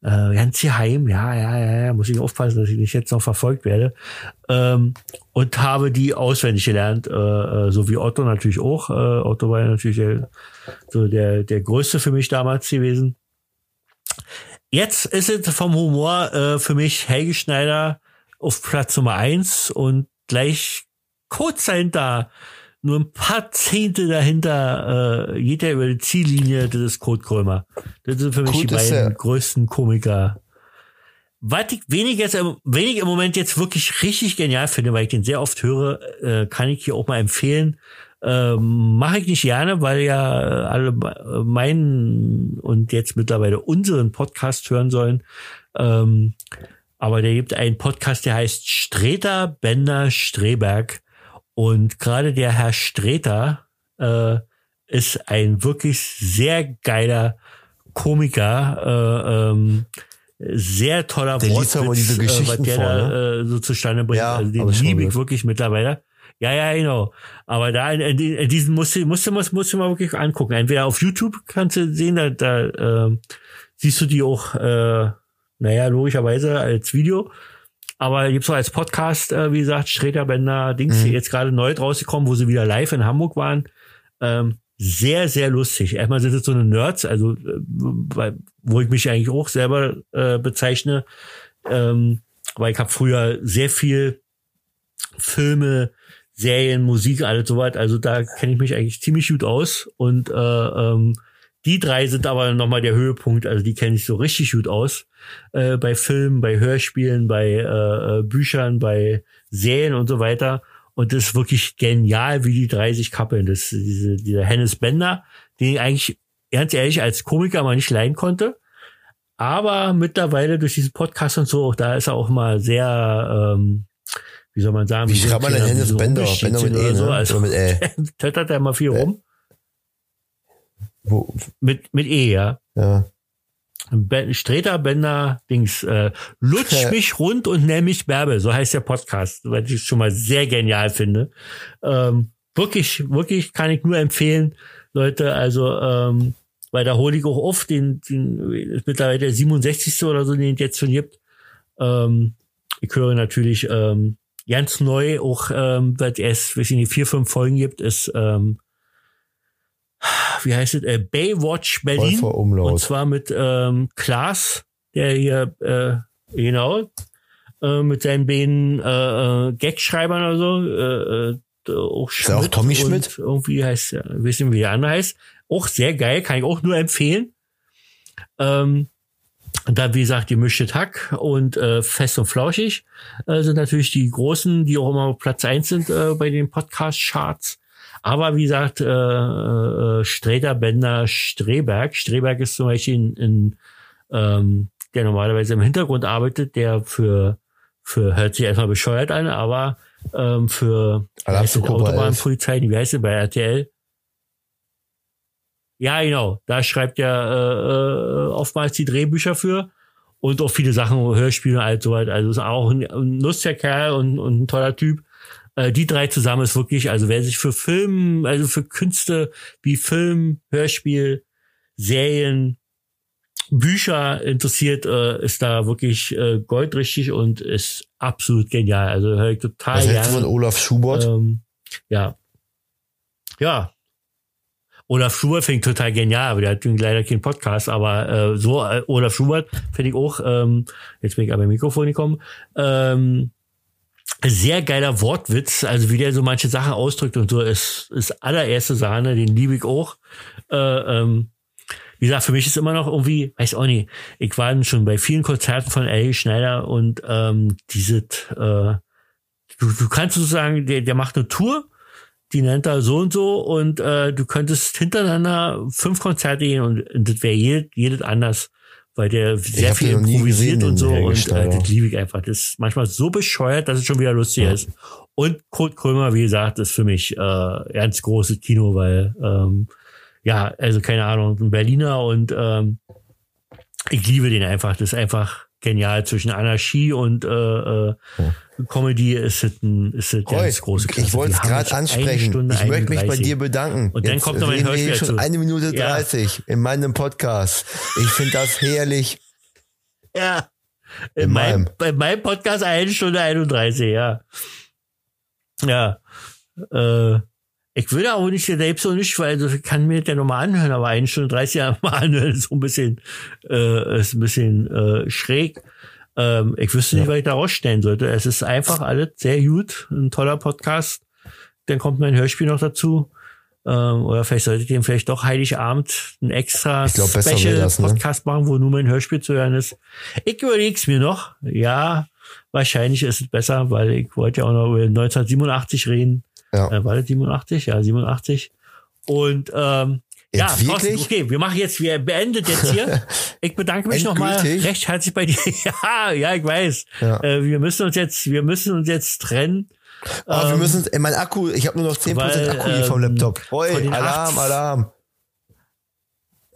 Äh, ganz geheim, ja, ja, ja, ja, muss ich aufpassen, dass ich nicht jetzt noch verfolgt werde. Ähm, und habe die auswendig gelernt, äh, äh, so wie Otto natürlich auch. Äh, Otto war ja natürlich der, so der, der größte für mich damals gewesen. Jetzt ist es vom Humor äh, für mich Helge Schneider auf Platz Nummer eins und gleich kurz dahinter, nur ein paar Zehntel dahinter, äh, geht er über die Ziellinie, das ist Kurt Krömer. Das sind für mich Kurt die beiden der- größten Komiker. Was ich wenig, jetzt, im- wenig im Moment jetzt wirklich richtig genial finde, weil ich den sehr oft höre, äh, kann ich hier auch mal empfehlen. Ähm, Mache ich nicht gerne, weil ja äh, alle meinen und jetzt mittlerweile unseren Podcast hören sollen. Ähm, aber der gibt einen Podcast, der heißt Streter Bender Streberg. Und gerade der Herr Streter äh, ist ein wirklich sehr geiler Komiker. Äh, ähm, sehr toller Der liest doch immer diese äh, was Geschichten der vor, da äh, so zustande bringt. Ja, also den liebe ich wirklich mittlerweile. Ja, ja, genau. Aber da in, in, in diesen musst du, musst du, musst, musst du mal wirklich angucken. Entweder auf YouTube kannst du sehen, da, da äh, siehst du die auch, äh, naja, logischerweise als Video. Aber gibt's auch als Podcast, äh, wie gesagt, Streter Bender, Dings, Mhm. jetzt gerade neu rausgekommen, wo sie wieder live in Hamburg waren. Ähm, sehr, sehr lustig. Erstmal sind es so eine Nerds, also äh, wo ich mich eigentlich auch selber äh, bezeichne, ähm, weil ich habe früher sehr viel Filme, Serien, Musik, alles soweit. Also da kenne ich mich eigentlich ziemlich gut aus. Und äh, ähm, die drei sind aber nochmal der Höhepunkt. Also die kenne ich so richtig gut aus. Äh, bei Filmen, bei Hörspielen, bei äh, äh, Büchern, bei Serien und so weiter. Und das ist wirklich genial, wie die drei sich kappeln. Das diese, dieser Hennes Bender, den ich eigentlich ganz ehrlich als Komiker mal nicht leiden konnte. Aber mittlerweile durch diesen Podcast und so, auch da ist er auch mal sehr, ähm, wie soll man sagen, Wie schreibt man denn Hennes Bender? Bender mit E, oder so. ne? Also, mit Ä? töttert er mal viel rum. Wo, Mit, mit E, ja. ja. Streter Bender Dings äh, lutsch mich rund und nenn mich Bärbel, so heißt der Podcast, was ich schon mal sehr genial finde. Ähm, wirklich, wirklich kann ich nur empfehlen, Leute, also ähm, weil da hole ich auch oft den, den ist mittlerweile der 67. oder so, den es jetzt schon gibt. Ähm, ich höre natürlich ähm, ganz neu, auch ähm, weil es weiß ich nicht, vier, fünf Folgen gibt, ist ähm, wie heißt es, äh, Baywatch Berlin. Und zwar mit ähm, Klaas, der hier, äh, genau, äh, mit seinen beiden äh, äh, Gagschreibern oder so, äh, äh, auch Ist da auch Tommy Schmidt? Irgendwie heißt, ja, wissen wie der andere heißt. Auch sehr geil, kann ich auch nur empfehlen. Ähm, und dann, wie gesagt, die Mischte Hack und äh, Fest und Flauschig äh, sind natürlich die großen, die auch immer auf Platz eins sind äh, bei den Podcast-Charts. Aber wie gesagt, äh, äh, Streter, Bender, Streberg. Streberg ist zum Beispiel in, in ähm, der normalerweise im Hintergrund arbeitet, der für, für hört sich erstmal bescheuert an, aber ähm, für wie Alarm heißt für das, Cobra 11. Autobahnpolizei, wie heißt es bei RTL? Ja, genau. Da schreibt er äh, äh, oftmals die Drehbücher für und auch viele Sachen, Hörspiele und all so weiter. Also ist auch ein, ein lustiger Kerl und, und ein toller Typ. Äh, die drei zusammen ist wirklich, also wer sich für Film, also für Künste wie Film, Hörspiel, Serien, Bücher interessiert, äh, ist da wirklich äh, goldrichtig und ist absolut genial. Also höre ich total Was du von gerne. Olaf Schubert? Ähm, ja. Ja. Olaf Schubert finde ich total genial, aber der hat leider keinen Podcast, aber äh, so äh, Olaf Schubert finde ich auch, ähm, jetzt bin ich aber im Mikrofon gekommen, ähm, sehr geiler Wortwitz, also wie der so manche Sachen ausdrückt und so, ist, ist allererste Sahne, den liebe ich auch. Äh, ähm, wie gesagt, für mich ist immer noch irgendwie, weiß auch nicht, ich war schon bei vielen Konzerten von Ellie Schneider und ähm, diese, äh, du, du kannst sozusagen, der, der macht eine Tour, die nennt er so und so und äh, du könntest hintereinander fünf Konzerte gehen und, und das wäre jedes, jedes anders weil der sehr viel improvisiert und so. Und äh, das liebe ich einfach. Das ist manchmal so bescheuert, dass es schon wieder lustig ist. Und Kurt Krömer, wie gesagt, ist für mich äh, ganz großes Kino, weil ähm, ja, also keine Ahnung, ein Berliner und ähm, ich liebe den einfach. Das ist einfach genial. Zwischen Anarchie und äh, äh, Comedy ist es ein, ist es Roy, ganz große Klasse. ich wollte es gerade ansprechen. Stunde Ich möchte mich bei 31. dir bedanken. Und dann Jetzt kommt noch mein Hörspiel schon eine Minute Ja. 30 in meinem Podcast. Ich finde das herrlich. Ja. In, In meinem, meinem. bei meinem Podcast eine Stunde 31, ja. Ja. Äh, ich würde auch nicht selbst so nicht, weil das kann mir ja nochmal anhören, aber eine Stunde 30 Jahre mal anhören ist so ein bisschen, äh, ist ein bisschen äh, schräg. Ähm, ich wüsste nicht, was ich da rausstellen sollte. Es ist einfach alles sehr gut, ein toller Podcast. Dann kommt mein Hörspiel noch dazu. Ähm, oder vielleicht solltet ihr vielleicht doch Heiligabend ein extra glaub, Special das, ne? Podcast machen, wo nur mein Hörspiel zu hören ist. Ich überleg's mir noch. Ja, wahrscheinlich ist es besser, weil ich wollte ja auch noch über 1987 reden. Ja. Äh, war das 87? Ja, 87. Und ähm, ja, Thorsten, okay, wir machen jetzt, wir beendet jetzt hier. Ich bedanke mich nochmal recht herzlich bei dir. ja, ja, ich weiß. Ja. Äh, wir müssen uns jetzt, wir müssen uns jetzt trennen. Aber wir Ähm, müssen, ey, mein Akku, ich habe nur noch 10% weil, Akku hier vom ähm, Laptop. Oi, Alarm, 80 Alarm.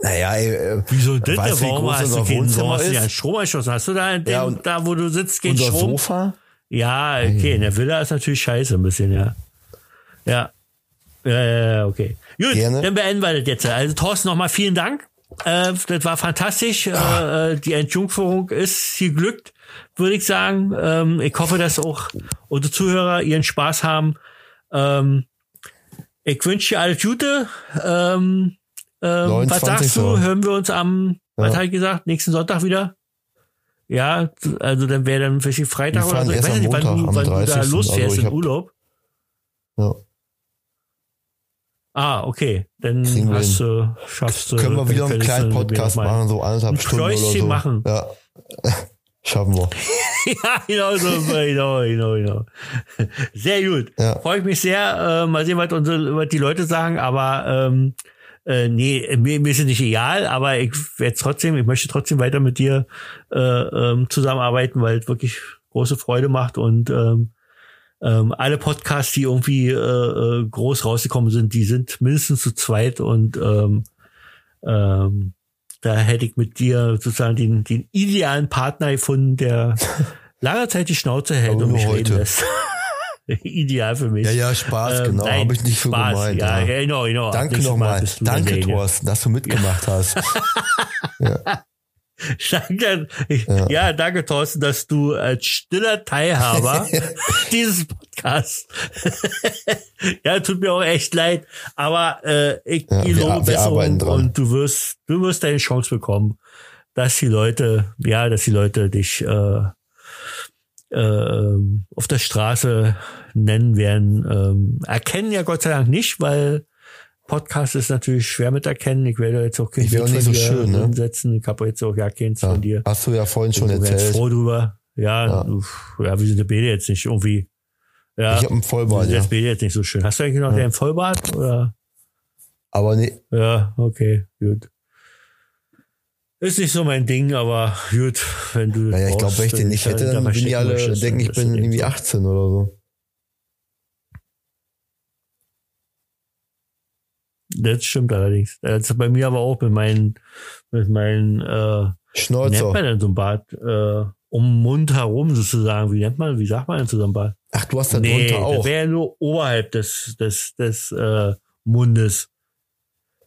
Naja, ey, äh, Wieso denn? weißt wie Warum hast du warum Wohnzimmer hast du ja einen? Stromanschluss? Hast du da, den, Ja, und da wo du sitzt, keinen Unser Strom? Sofa? Ja, okay, in der Villa ist natürlich scheiße ein bisschen, ja. Ja. Ja, ja, ja, okay. Gut, Gerne. dann beenden wir das jetzt. Also Thorsten, nochmal vielen Dank. Äh, das war fantastisch. Äh, äh, die Entjungferung ist geglückt, würde ich sagen. Ähm, ich hoffe, dass auch unsere Zuhörer ihren Spaß haben. Ähm, ich wünsche dir alles Gute. Ähm, ähm, was 29. sagst du? Hören wir uns am, was Ja. habe ich gesagt, nächsten Sonntag wieder? Ja, also dann wäre dann vielleicht Freitag oder so. Ich weiß nicht, wann, Montag, du, wann du da 30.. losfährst Also in hab- Urlaub. Ja. Ah, okay. Dann hast du, schaffst du. Können wir wieder einen kleinen Podcast machen, so anderthalb Stunden oder so. machen. Ja. Schaffen wir. ja, genau so, genau, genau, genau. Sehr gut. Ja. Freue ich mich sehr. Äh, mal sehen, was, unsere, was die Leute sagen, aber ähm, äh, nee, mir, mir ist es nicht egal, aber ich werde trotzdem, ich möchte trotzdem weiter mit dir äh, ähm, zusammenarbeiten, weil es wirklich große Freude macht und ähm, ähm, alle Podcasts, die irgendwie äh, äh, groß rausgekommen sind, die sind mindestens zu zweit und ähm, ähm, da hätte ich mit dir sozusagen den, den idealen Partner gefunden, der lange Zeit die Schnauze hält und mich reden heute. lässt. Ideal für mich. Ja, ja, Spaß, Ähm, genau. Habe ich nicht so Spaß, gemeint. Ja, ja. ja, genau, genau. Danke nochmal. Danke. Thorsten, dass du mitgemacht hast. Danke, ja. danke, Thorsten, dass du als stiller Teilhaber dieses Podcasts. ja, tut mir auch echt leid, aber äh, ich Ja, wir- wir Besserung und du wirst, du wirst deine Chance bekommen, dass die Leute, ja, dass die Leute dich äh, äh, auf der Straße nennen werden. Ähm, erkennen ja Gott sei Dank nicht, weil Podcast ist natürlich schwer mit erkennen. Ich werde jetzt auch kein Ich Bild nicht so schön, ne? hinsetzen. Ich habe jetzt auch ja keins Ja. von dir. Hast du ja vorhin schon Bin so ganz erzählt. froh drüber. Ja, Ja. uff, ja, wir sind die Beide jetzt nicht irgendwie. Ja, Ich habe einen Vollbart, ja. das Beide jetzt nicht so schön. Hast du eigentlich noch Ja. den Vollbart? Oder? Aber nee, Ja, okay, gut. Ist nicht so mein Ding, aber gut, wenn du. naja, ich glaube, wenn ich den äh, nicht hätte, da dann würden die alle denken, dann ich bin irgendwie so. 18 oder so. Das stimmt allerdings. Das ist bei mir aber auch mit meinen, mit meinen, äh, wie nennt Schnäuzer. man denn so ein Bart? Äh, um den Mund herum sozusagen. Wie nennt man, wie sagt man denn so einem Bart? Ach, du hast da Nee, drunter das auch. wäre ja nur oberhalb des, des, des äh, Mundes.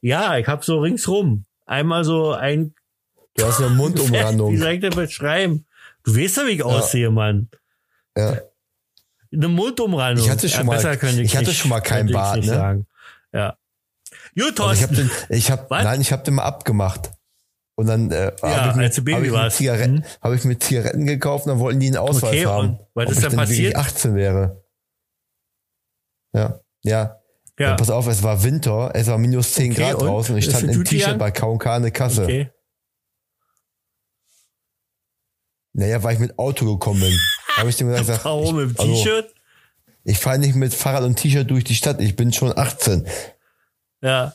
Ja, ich habe so ringsrum. Einmal so ein Du hast eine Wie Mundumrandung. soll ich das beschreiben? Du weißt ja, wie ich aussehe, Mann. Ja. Eine Mundumrandung. Ich hatte schon mal- besser könnte ich hatte nicht- schon mal keinen ich Bart, ne? Sagen. Ja. Gut, Also ich habe Thorsten. den, ich habe, Was? nein, ich habe den mal abgemacht. Und dann äh, Ja, habe ich, hab ich, mir. Zigaretten, Mhm. hab ich mir Zigaretten gekauft und dann wollten die einen Ausweis Okay, haben. und was ist ich dann denn wirklich passiert? 18 wäre. Ja, ja. ja. Ja. Pass auf, es war Winter, es war minus 10 Okay, Grad draußen und ich stand im T-Shirt bei K&K an der Kasse. Okay. Naja, weil ich mit Auto gekommen bin. habe ich dem gesagt, Warum im ich, also, T-Shirt? ich fahre nicht mit Fahrrad und T-Shirt durch die Stadt, ich bin schon 18. Ja.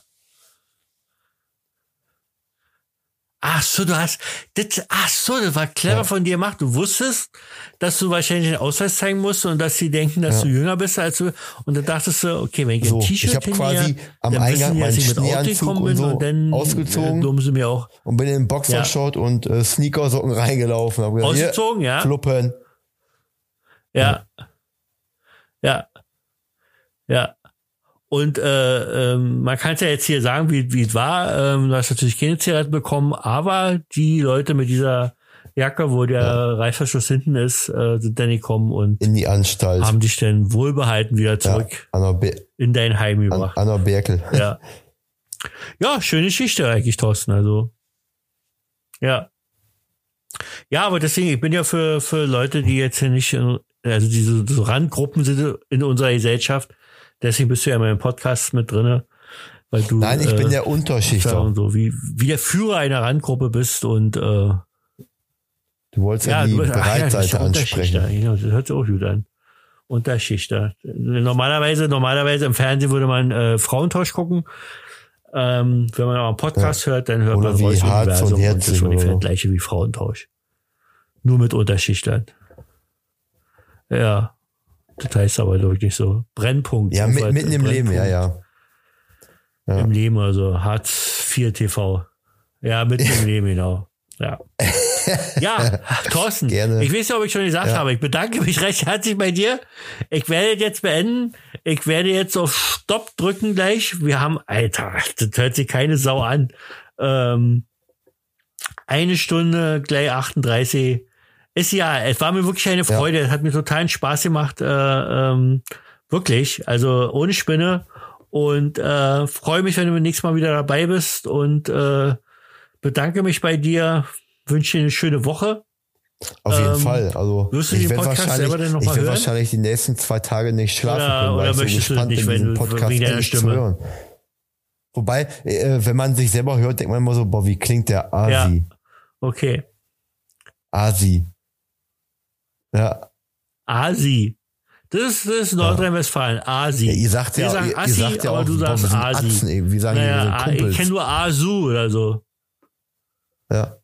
Ach so, du hast, das, ach so, das war clever Ja. von dir gemacht. Du wusstest, dass du wahrscheinlich den Ausweis zeigen musst und dass sie denken, dass du jünger bist als du. Und dann dachtest du, okay, wenn ich So, ein ich T-Shirt hab hingehe, quasi am Eingang meinen ich Schneeanzug gekommen und bin so und dann ausgezogen. Äh, sie mir auch Und bin in den Boxershort und äh, Sneakersocken reingelaufen. Hab gesagt, ausgezogen, ja. Fluppen. Ja. Ja. Ja. Und äh, ähm, man kann es ja jetzt hier sagen, wie, wie es war. Ähm, du hast natürlich keine Zigaretten bekommen, aber die Leute mit dieser Jacke, wo der Reißverschluss hinten ist, äh, sind dann gekommen und In die Anstalt. haben dich dann wohlbehalten wieder ja, zurück Be in dein Heim gebracht. Anna Berkel. Ja. Ja, schöne Geschichte eigentlich, Thorsten. Also. Ja. Ja, aber deswegen, ich bin ja für, für Leute, die jetzt hier nicht, in, also diese so Randgruppen sind in unserer Gesellschaft. Deswegen bist du ja in meinem Podcast mit drinne, weil du Nein, ich äh, bin der ja, Unterschichter. und so wie, wie der Führer einer Randgruppe bist und äh, Du wolltest ja, ja, die ja, Breitseite der Unterschichter. ansprechen. Genau, das hört sich auch gut an. Unterschichter. Normalerweise, normalerweise im Fernsehen würde man äh, Frauentausch gucken. Ähm, wenn man auch einen Podcast hört, dann hört Oder man wie Harz und und das Herzlich ist ungefähr das gleiche wie Frauentausch. Nur mit Unterschichtern. Ja. Das heißt aber wirklich so. Brennpunkt. Ja, so mit, weit, mitten im Leben, ja, Brennpunkt ja. ja. Im Leben, also Hartz 4 TV. Ja, mitten im Leben, genau. Ja. Ja, Thorsten, Gerne. ich weiß nicht, ob ich schon gesagt Ja. habe. Ich bedanke mich recht herzlich bei dir. Ich werde jetzt beenden. Ich werde jetzt auf Stopp drücken gleich. Wir haben, Alter, das hört sich keine Sau an. Ähm, eine Stunde, gleich 38. Ist ja, es war mir wirklich eine Freude. Es hat mir totalen Spaß gemacht. Äh, ähm, wirklich. Also ohne Spinne. Und äh, freue mich, wenn du nächstes Mal wieder dabei bist. Und äh, bedanke mich bei dir. Wünsche dir eine schöne Woche. Auf jeden Ähm, Fall. Also ich werde wahrscheinlich, ich werd wahrscheinlich die nächsten zwei Tage nicht schlafen Oder- können, weil oder ich so gespannt nicht, bin, diesen Podcast endlich zu Stimme? hören. Wobei, äh, wenn man sich selber hört, denkt man immer so, boah, wie klingt der Asi? Okay. Asi. Ja, Asi. Das ist, das ist Nordrhein-Westfalen. Asi. ja, ihr sagt ja, sagen ihr, Assi, ihr sagt ja aber auch, du boah, sagst sind Asi. Atzen, wir sagen, naja, wir ich kenne nur Asu oder so. ja.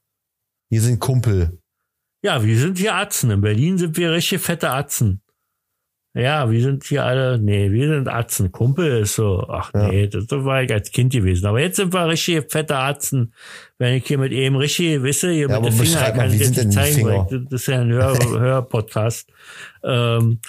Wir sind Kumpel. Ja, wir sind hier Atzen. In Berlin sind wir richtig fette Atzen. Ja, wir sind hier alle, nee, wir sind Atzen. Kumpel ist so, ach Ja. nee, das war ich als Kind gewesen. Aber jetzt sind wir richtig fette Atzen. Wenn ich hier mit eben richtig, wisst ihr, hier Ja, mit ich mal, kann es jetzt nicht zeigen, weil Finger? ich, das ist ja ein Hör, Hörpodcast. Ähm,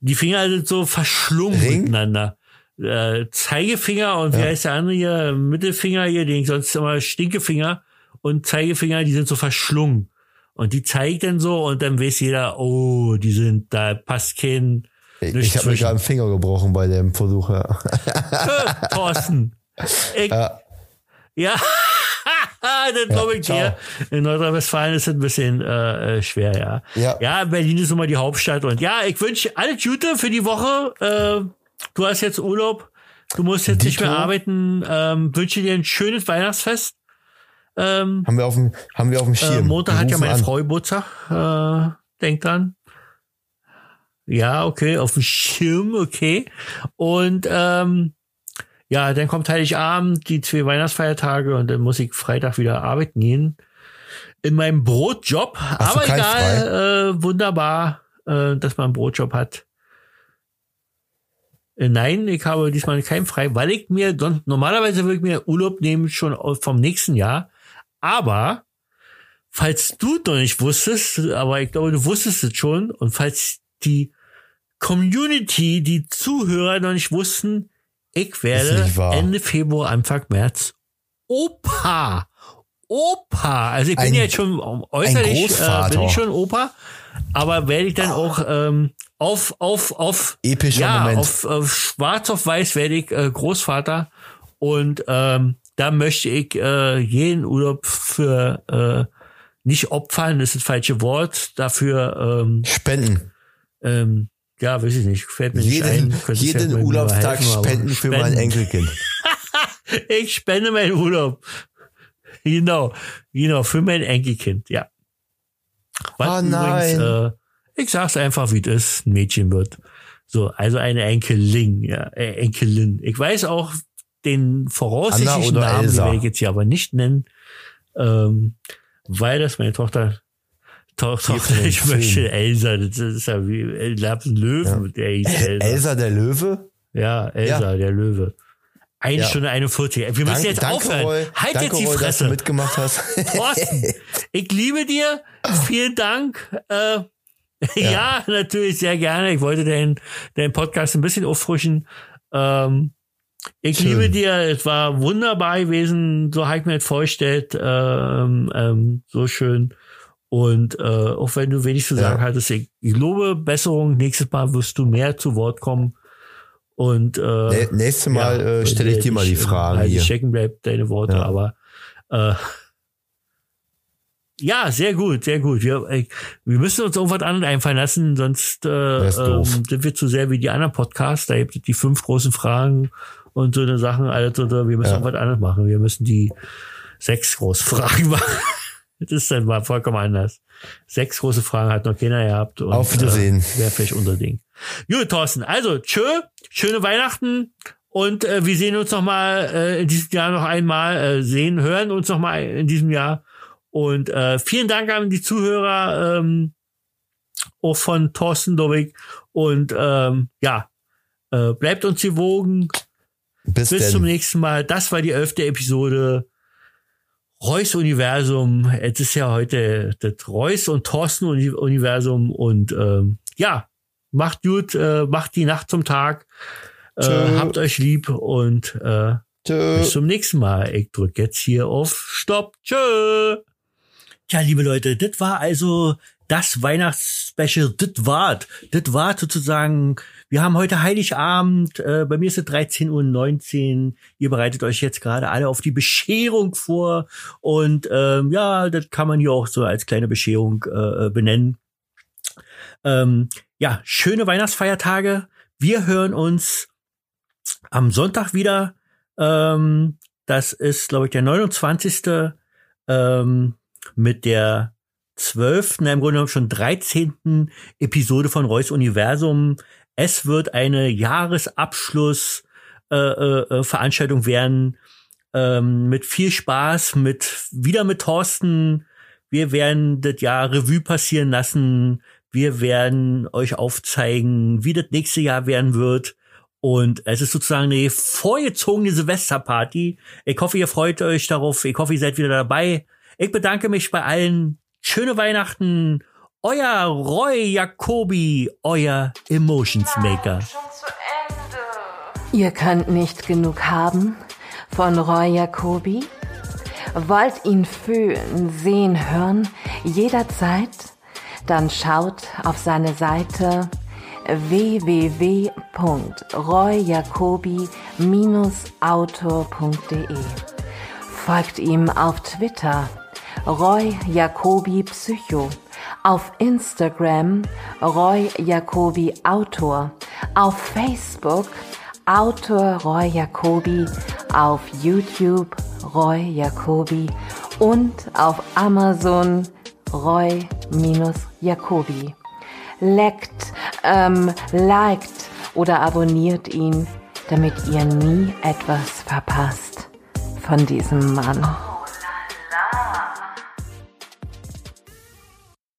die Finger sind so verschlungen Ring? miteinander. Äh, Zeigefinger und wie Ja. heißt der andere hier? Mittelfinger hier, den ich sonst immer Stinkefinger und Zeigefinger, die sind so verschlungen. Und die zeigt dann so und dann weiß jeder, oh, die sind, da passt kein Ich, Nicht ich habe zwischen. gerade einen Finger gebrochen bei dem Versuch. Ja. Thorsten. Ich, Ja. ja, das glaube ich ciao. dir. In Nordrhein-Westfalen ist es ein bisschen äh, äh, schwer, ja. Ja. Ja, Berlin ist mal die Hauptstadt und ja, ich wünsche alles Gute für die Woche. Äh, du hast jetzt Urlaub, du musst jetzt nicht Dito. mehr arbeiten. Ähm, wünsche dir ein schönes Weihnachtsfest. Ähm, Haben wir auf dem, haben wir auf dem äh, Schirm. Montag Wir hat ja meine an. Frau Geburtstag. Äh, denk dran. Ja, okay, auf dem Schirm, okay. Und ähm, ja, dann kommt Heiligabend, die zwei Weihnachtsfeiertage und dann muss ich Freitag wieder arbeiten gehen. In meinem Brotjob. du Aber egal, äh, wunderbar, äh, dass man einen Brotjob hat. Äh, Nein, ich habe diesmal keinen frei, weil ich mir, sonst- normalerweise würde ich mir Urlaub nehmen schon vom nächsten Jahr. Aber, falls du noch nicht wusstest, aber ich glaube, du wusstest es schon, und falls die Community, die Zuhörer noch nicht wussten, ich werde. Ende Februar, Anfang März Opa. Opa. Also ich bin Ein- jetzt schon äußerlich, äh, bin ich schon Opa, aber werde ich dann auch ähm, auf, auf, auf, Epischer ja, Moment. auf, auf schwarz auf weiß werde ich äh, Großvater und ähm, da möchte ich äh, jeden Urlaub für äh, nicht opfern, ist das falsche Wort, dafür ähm, Spenden. ähm, ja, weiß ich nicht, fällt mir nicht ein. Jeden, ja jeden Urlaubstag helfen, spenden für mein. Enkelkind. Ich spende meinen Urlaub. Genau, genau, für mein Enkelkind, ja. Oh nein. äh, ich sag's einfach, wie ist, ein Mädchen wird. So, also eine Enkelin, ja, äh, Enkelin. Ich weiß auch den voraussichtlichen Namen, den Elsa? werde ich jetzt hier aber nicht nennen. ähm, weil das meine Tochter Tochter, ich möchte Elsa, das ist ja wie Elsa Löwen, ja. der hieß Elsa. Elsa der Löwe? Ja, Elsa ja. der Löwe. Eine ja. Stunde 41. Wir müssen jetzt danke, aufhören. Roy, halt danke, jetzt die Roy, Fresse. Dass du mitgemacht hast. Thorsten, ich liebe dir. Vielen Dank. Äh, ja. ja. natürlich sehr gerne. Ich wollte den, den Podcast ein bisschen auffrischen. Ähm, ich Schön. liebe dir. Es war wunderbar gewesen. So habe ich mir das vorgestellt. Ähm, ähm, so schön. Und äh, auch wenn du wenig zu sagen ja. hattest, ich, ich lobe Besserung. Nächstes Mal wirst du mehr zu Wort kommen. Und äh, nächstes Mal ja, äh, stelle ich dir mal die Fragen halt hier. Checken bleibt deine Worte, ja. aber äh, ja, sehr gut, sehr gut. Wir, äh, wir müssen uns irgendwas anderes einfallen lassen, sonst äh, ähm, sind wir zu sehr wie die anderen Podcasts. Da gibt es die fünf großen Fragen und so eine Sachen. Also, wir müssen ja. irgendwas anderes machen. Wir müssen die sechs großen Fragen machen. das ist dann mal vollkommen anders. Sechs große Fragen hat noch keiner gehabt. Und, Auf Wiedersehen. Äh, Wäre vielleicht unser Ding. Gut, Thorsten. Also, tschö, schöne Weihnachten und äh, wir sehen uns noch mal äh, in diesem Jahr noch einmal, äh, sehen, hören uns noch mal in diesem Jahr. Und äh, vielen Dank an die Zuhörer, ähm, auch von Thorsten Dowick. Und ähm, ja, äh, bleibt uns gewogen. Bis, Bis zum nächsten Mal. Das war die elfte Episode. Reus Universum. Es ist ja heute das Reus und Thorsten Universum. Und ähm, ja, Macht gut, äh, macht die Nacht zum Tag. Äh, habt euch lieb und äh, bis zum nächsten Mal. Ich drück jetzt hier auf Stopp. Tschö. Tja, liebe Leute, das war also das Weihnachtsspecial. Das war, das war sozusagen. Wir haben heute Heiligabend. Äh, bei mir ist es 13.19 Uhr. Ihr bereitet euch jetzt gerade alle auf die Bescherung vor. Und ähm, ja, das kann man hier auch so als kleine Bescherung äh, benennen. Ähm, ja, schöne Weihnachtsfeiertage. Wir hören uns am Sonntag wieder. Ähm, das ist, glaube ich, der 29. Ähm, mit der 12., im Grunde genommen schon 13. Episode von Reus Universum. Es wird eine Jahresabschluss äh, äh, Veranstaltung werden ähm, mit viel Spaß, mit wieder mit Thorsten. Wir werden das Jahr Revue passieren lassen. Wir werden euch aufzeigen, wie das nächste Jahr werden wird. Und es ist sozusagen eine vorgezogene Silvesterparty. Ich hoffe, ihr freut euch darauf. Ich hoffe, ihr seid wieder dabei. Ich bedanke mich bei allen. Schöne Weihnachten. Euer Roy Jacobi, euer Emotions Maker. Ihr könnt nicht genug haben von Roy Jacobi? Wollt ihn fühlen, sehen, hören, jederzeit? dann schaut auf seine Seite www.royjacobi-autor.de. Folgt ihm auf Twitter Roy Jacobi Psycho, auf Instagram Roy Jacobi Autor, auf Facebook Autor Roy Jacobi, auf YouTube Roy Jacobi und auf Amazon Roy-Jacobi. Leckt, ähm, liked oder abonniert ihn, damit ihr nie etwas verpasst von diesem Mann.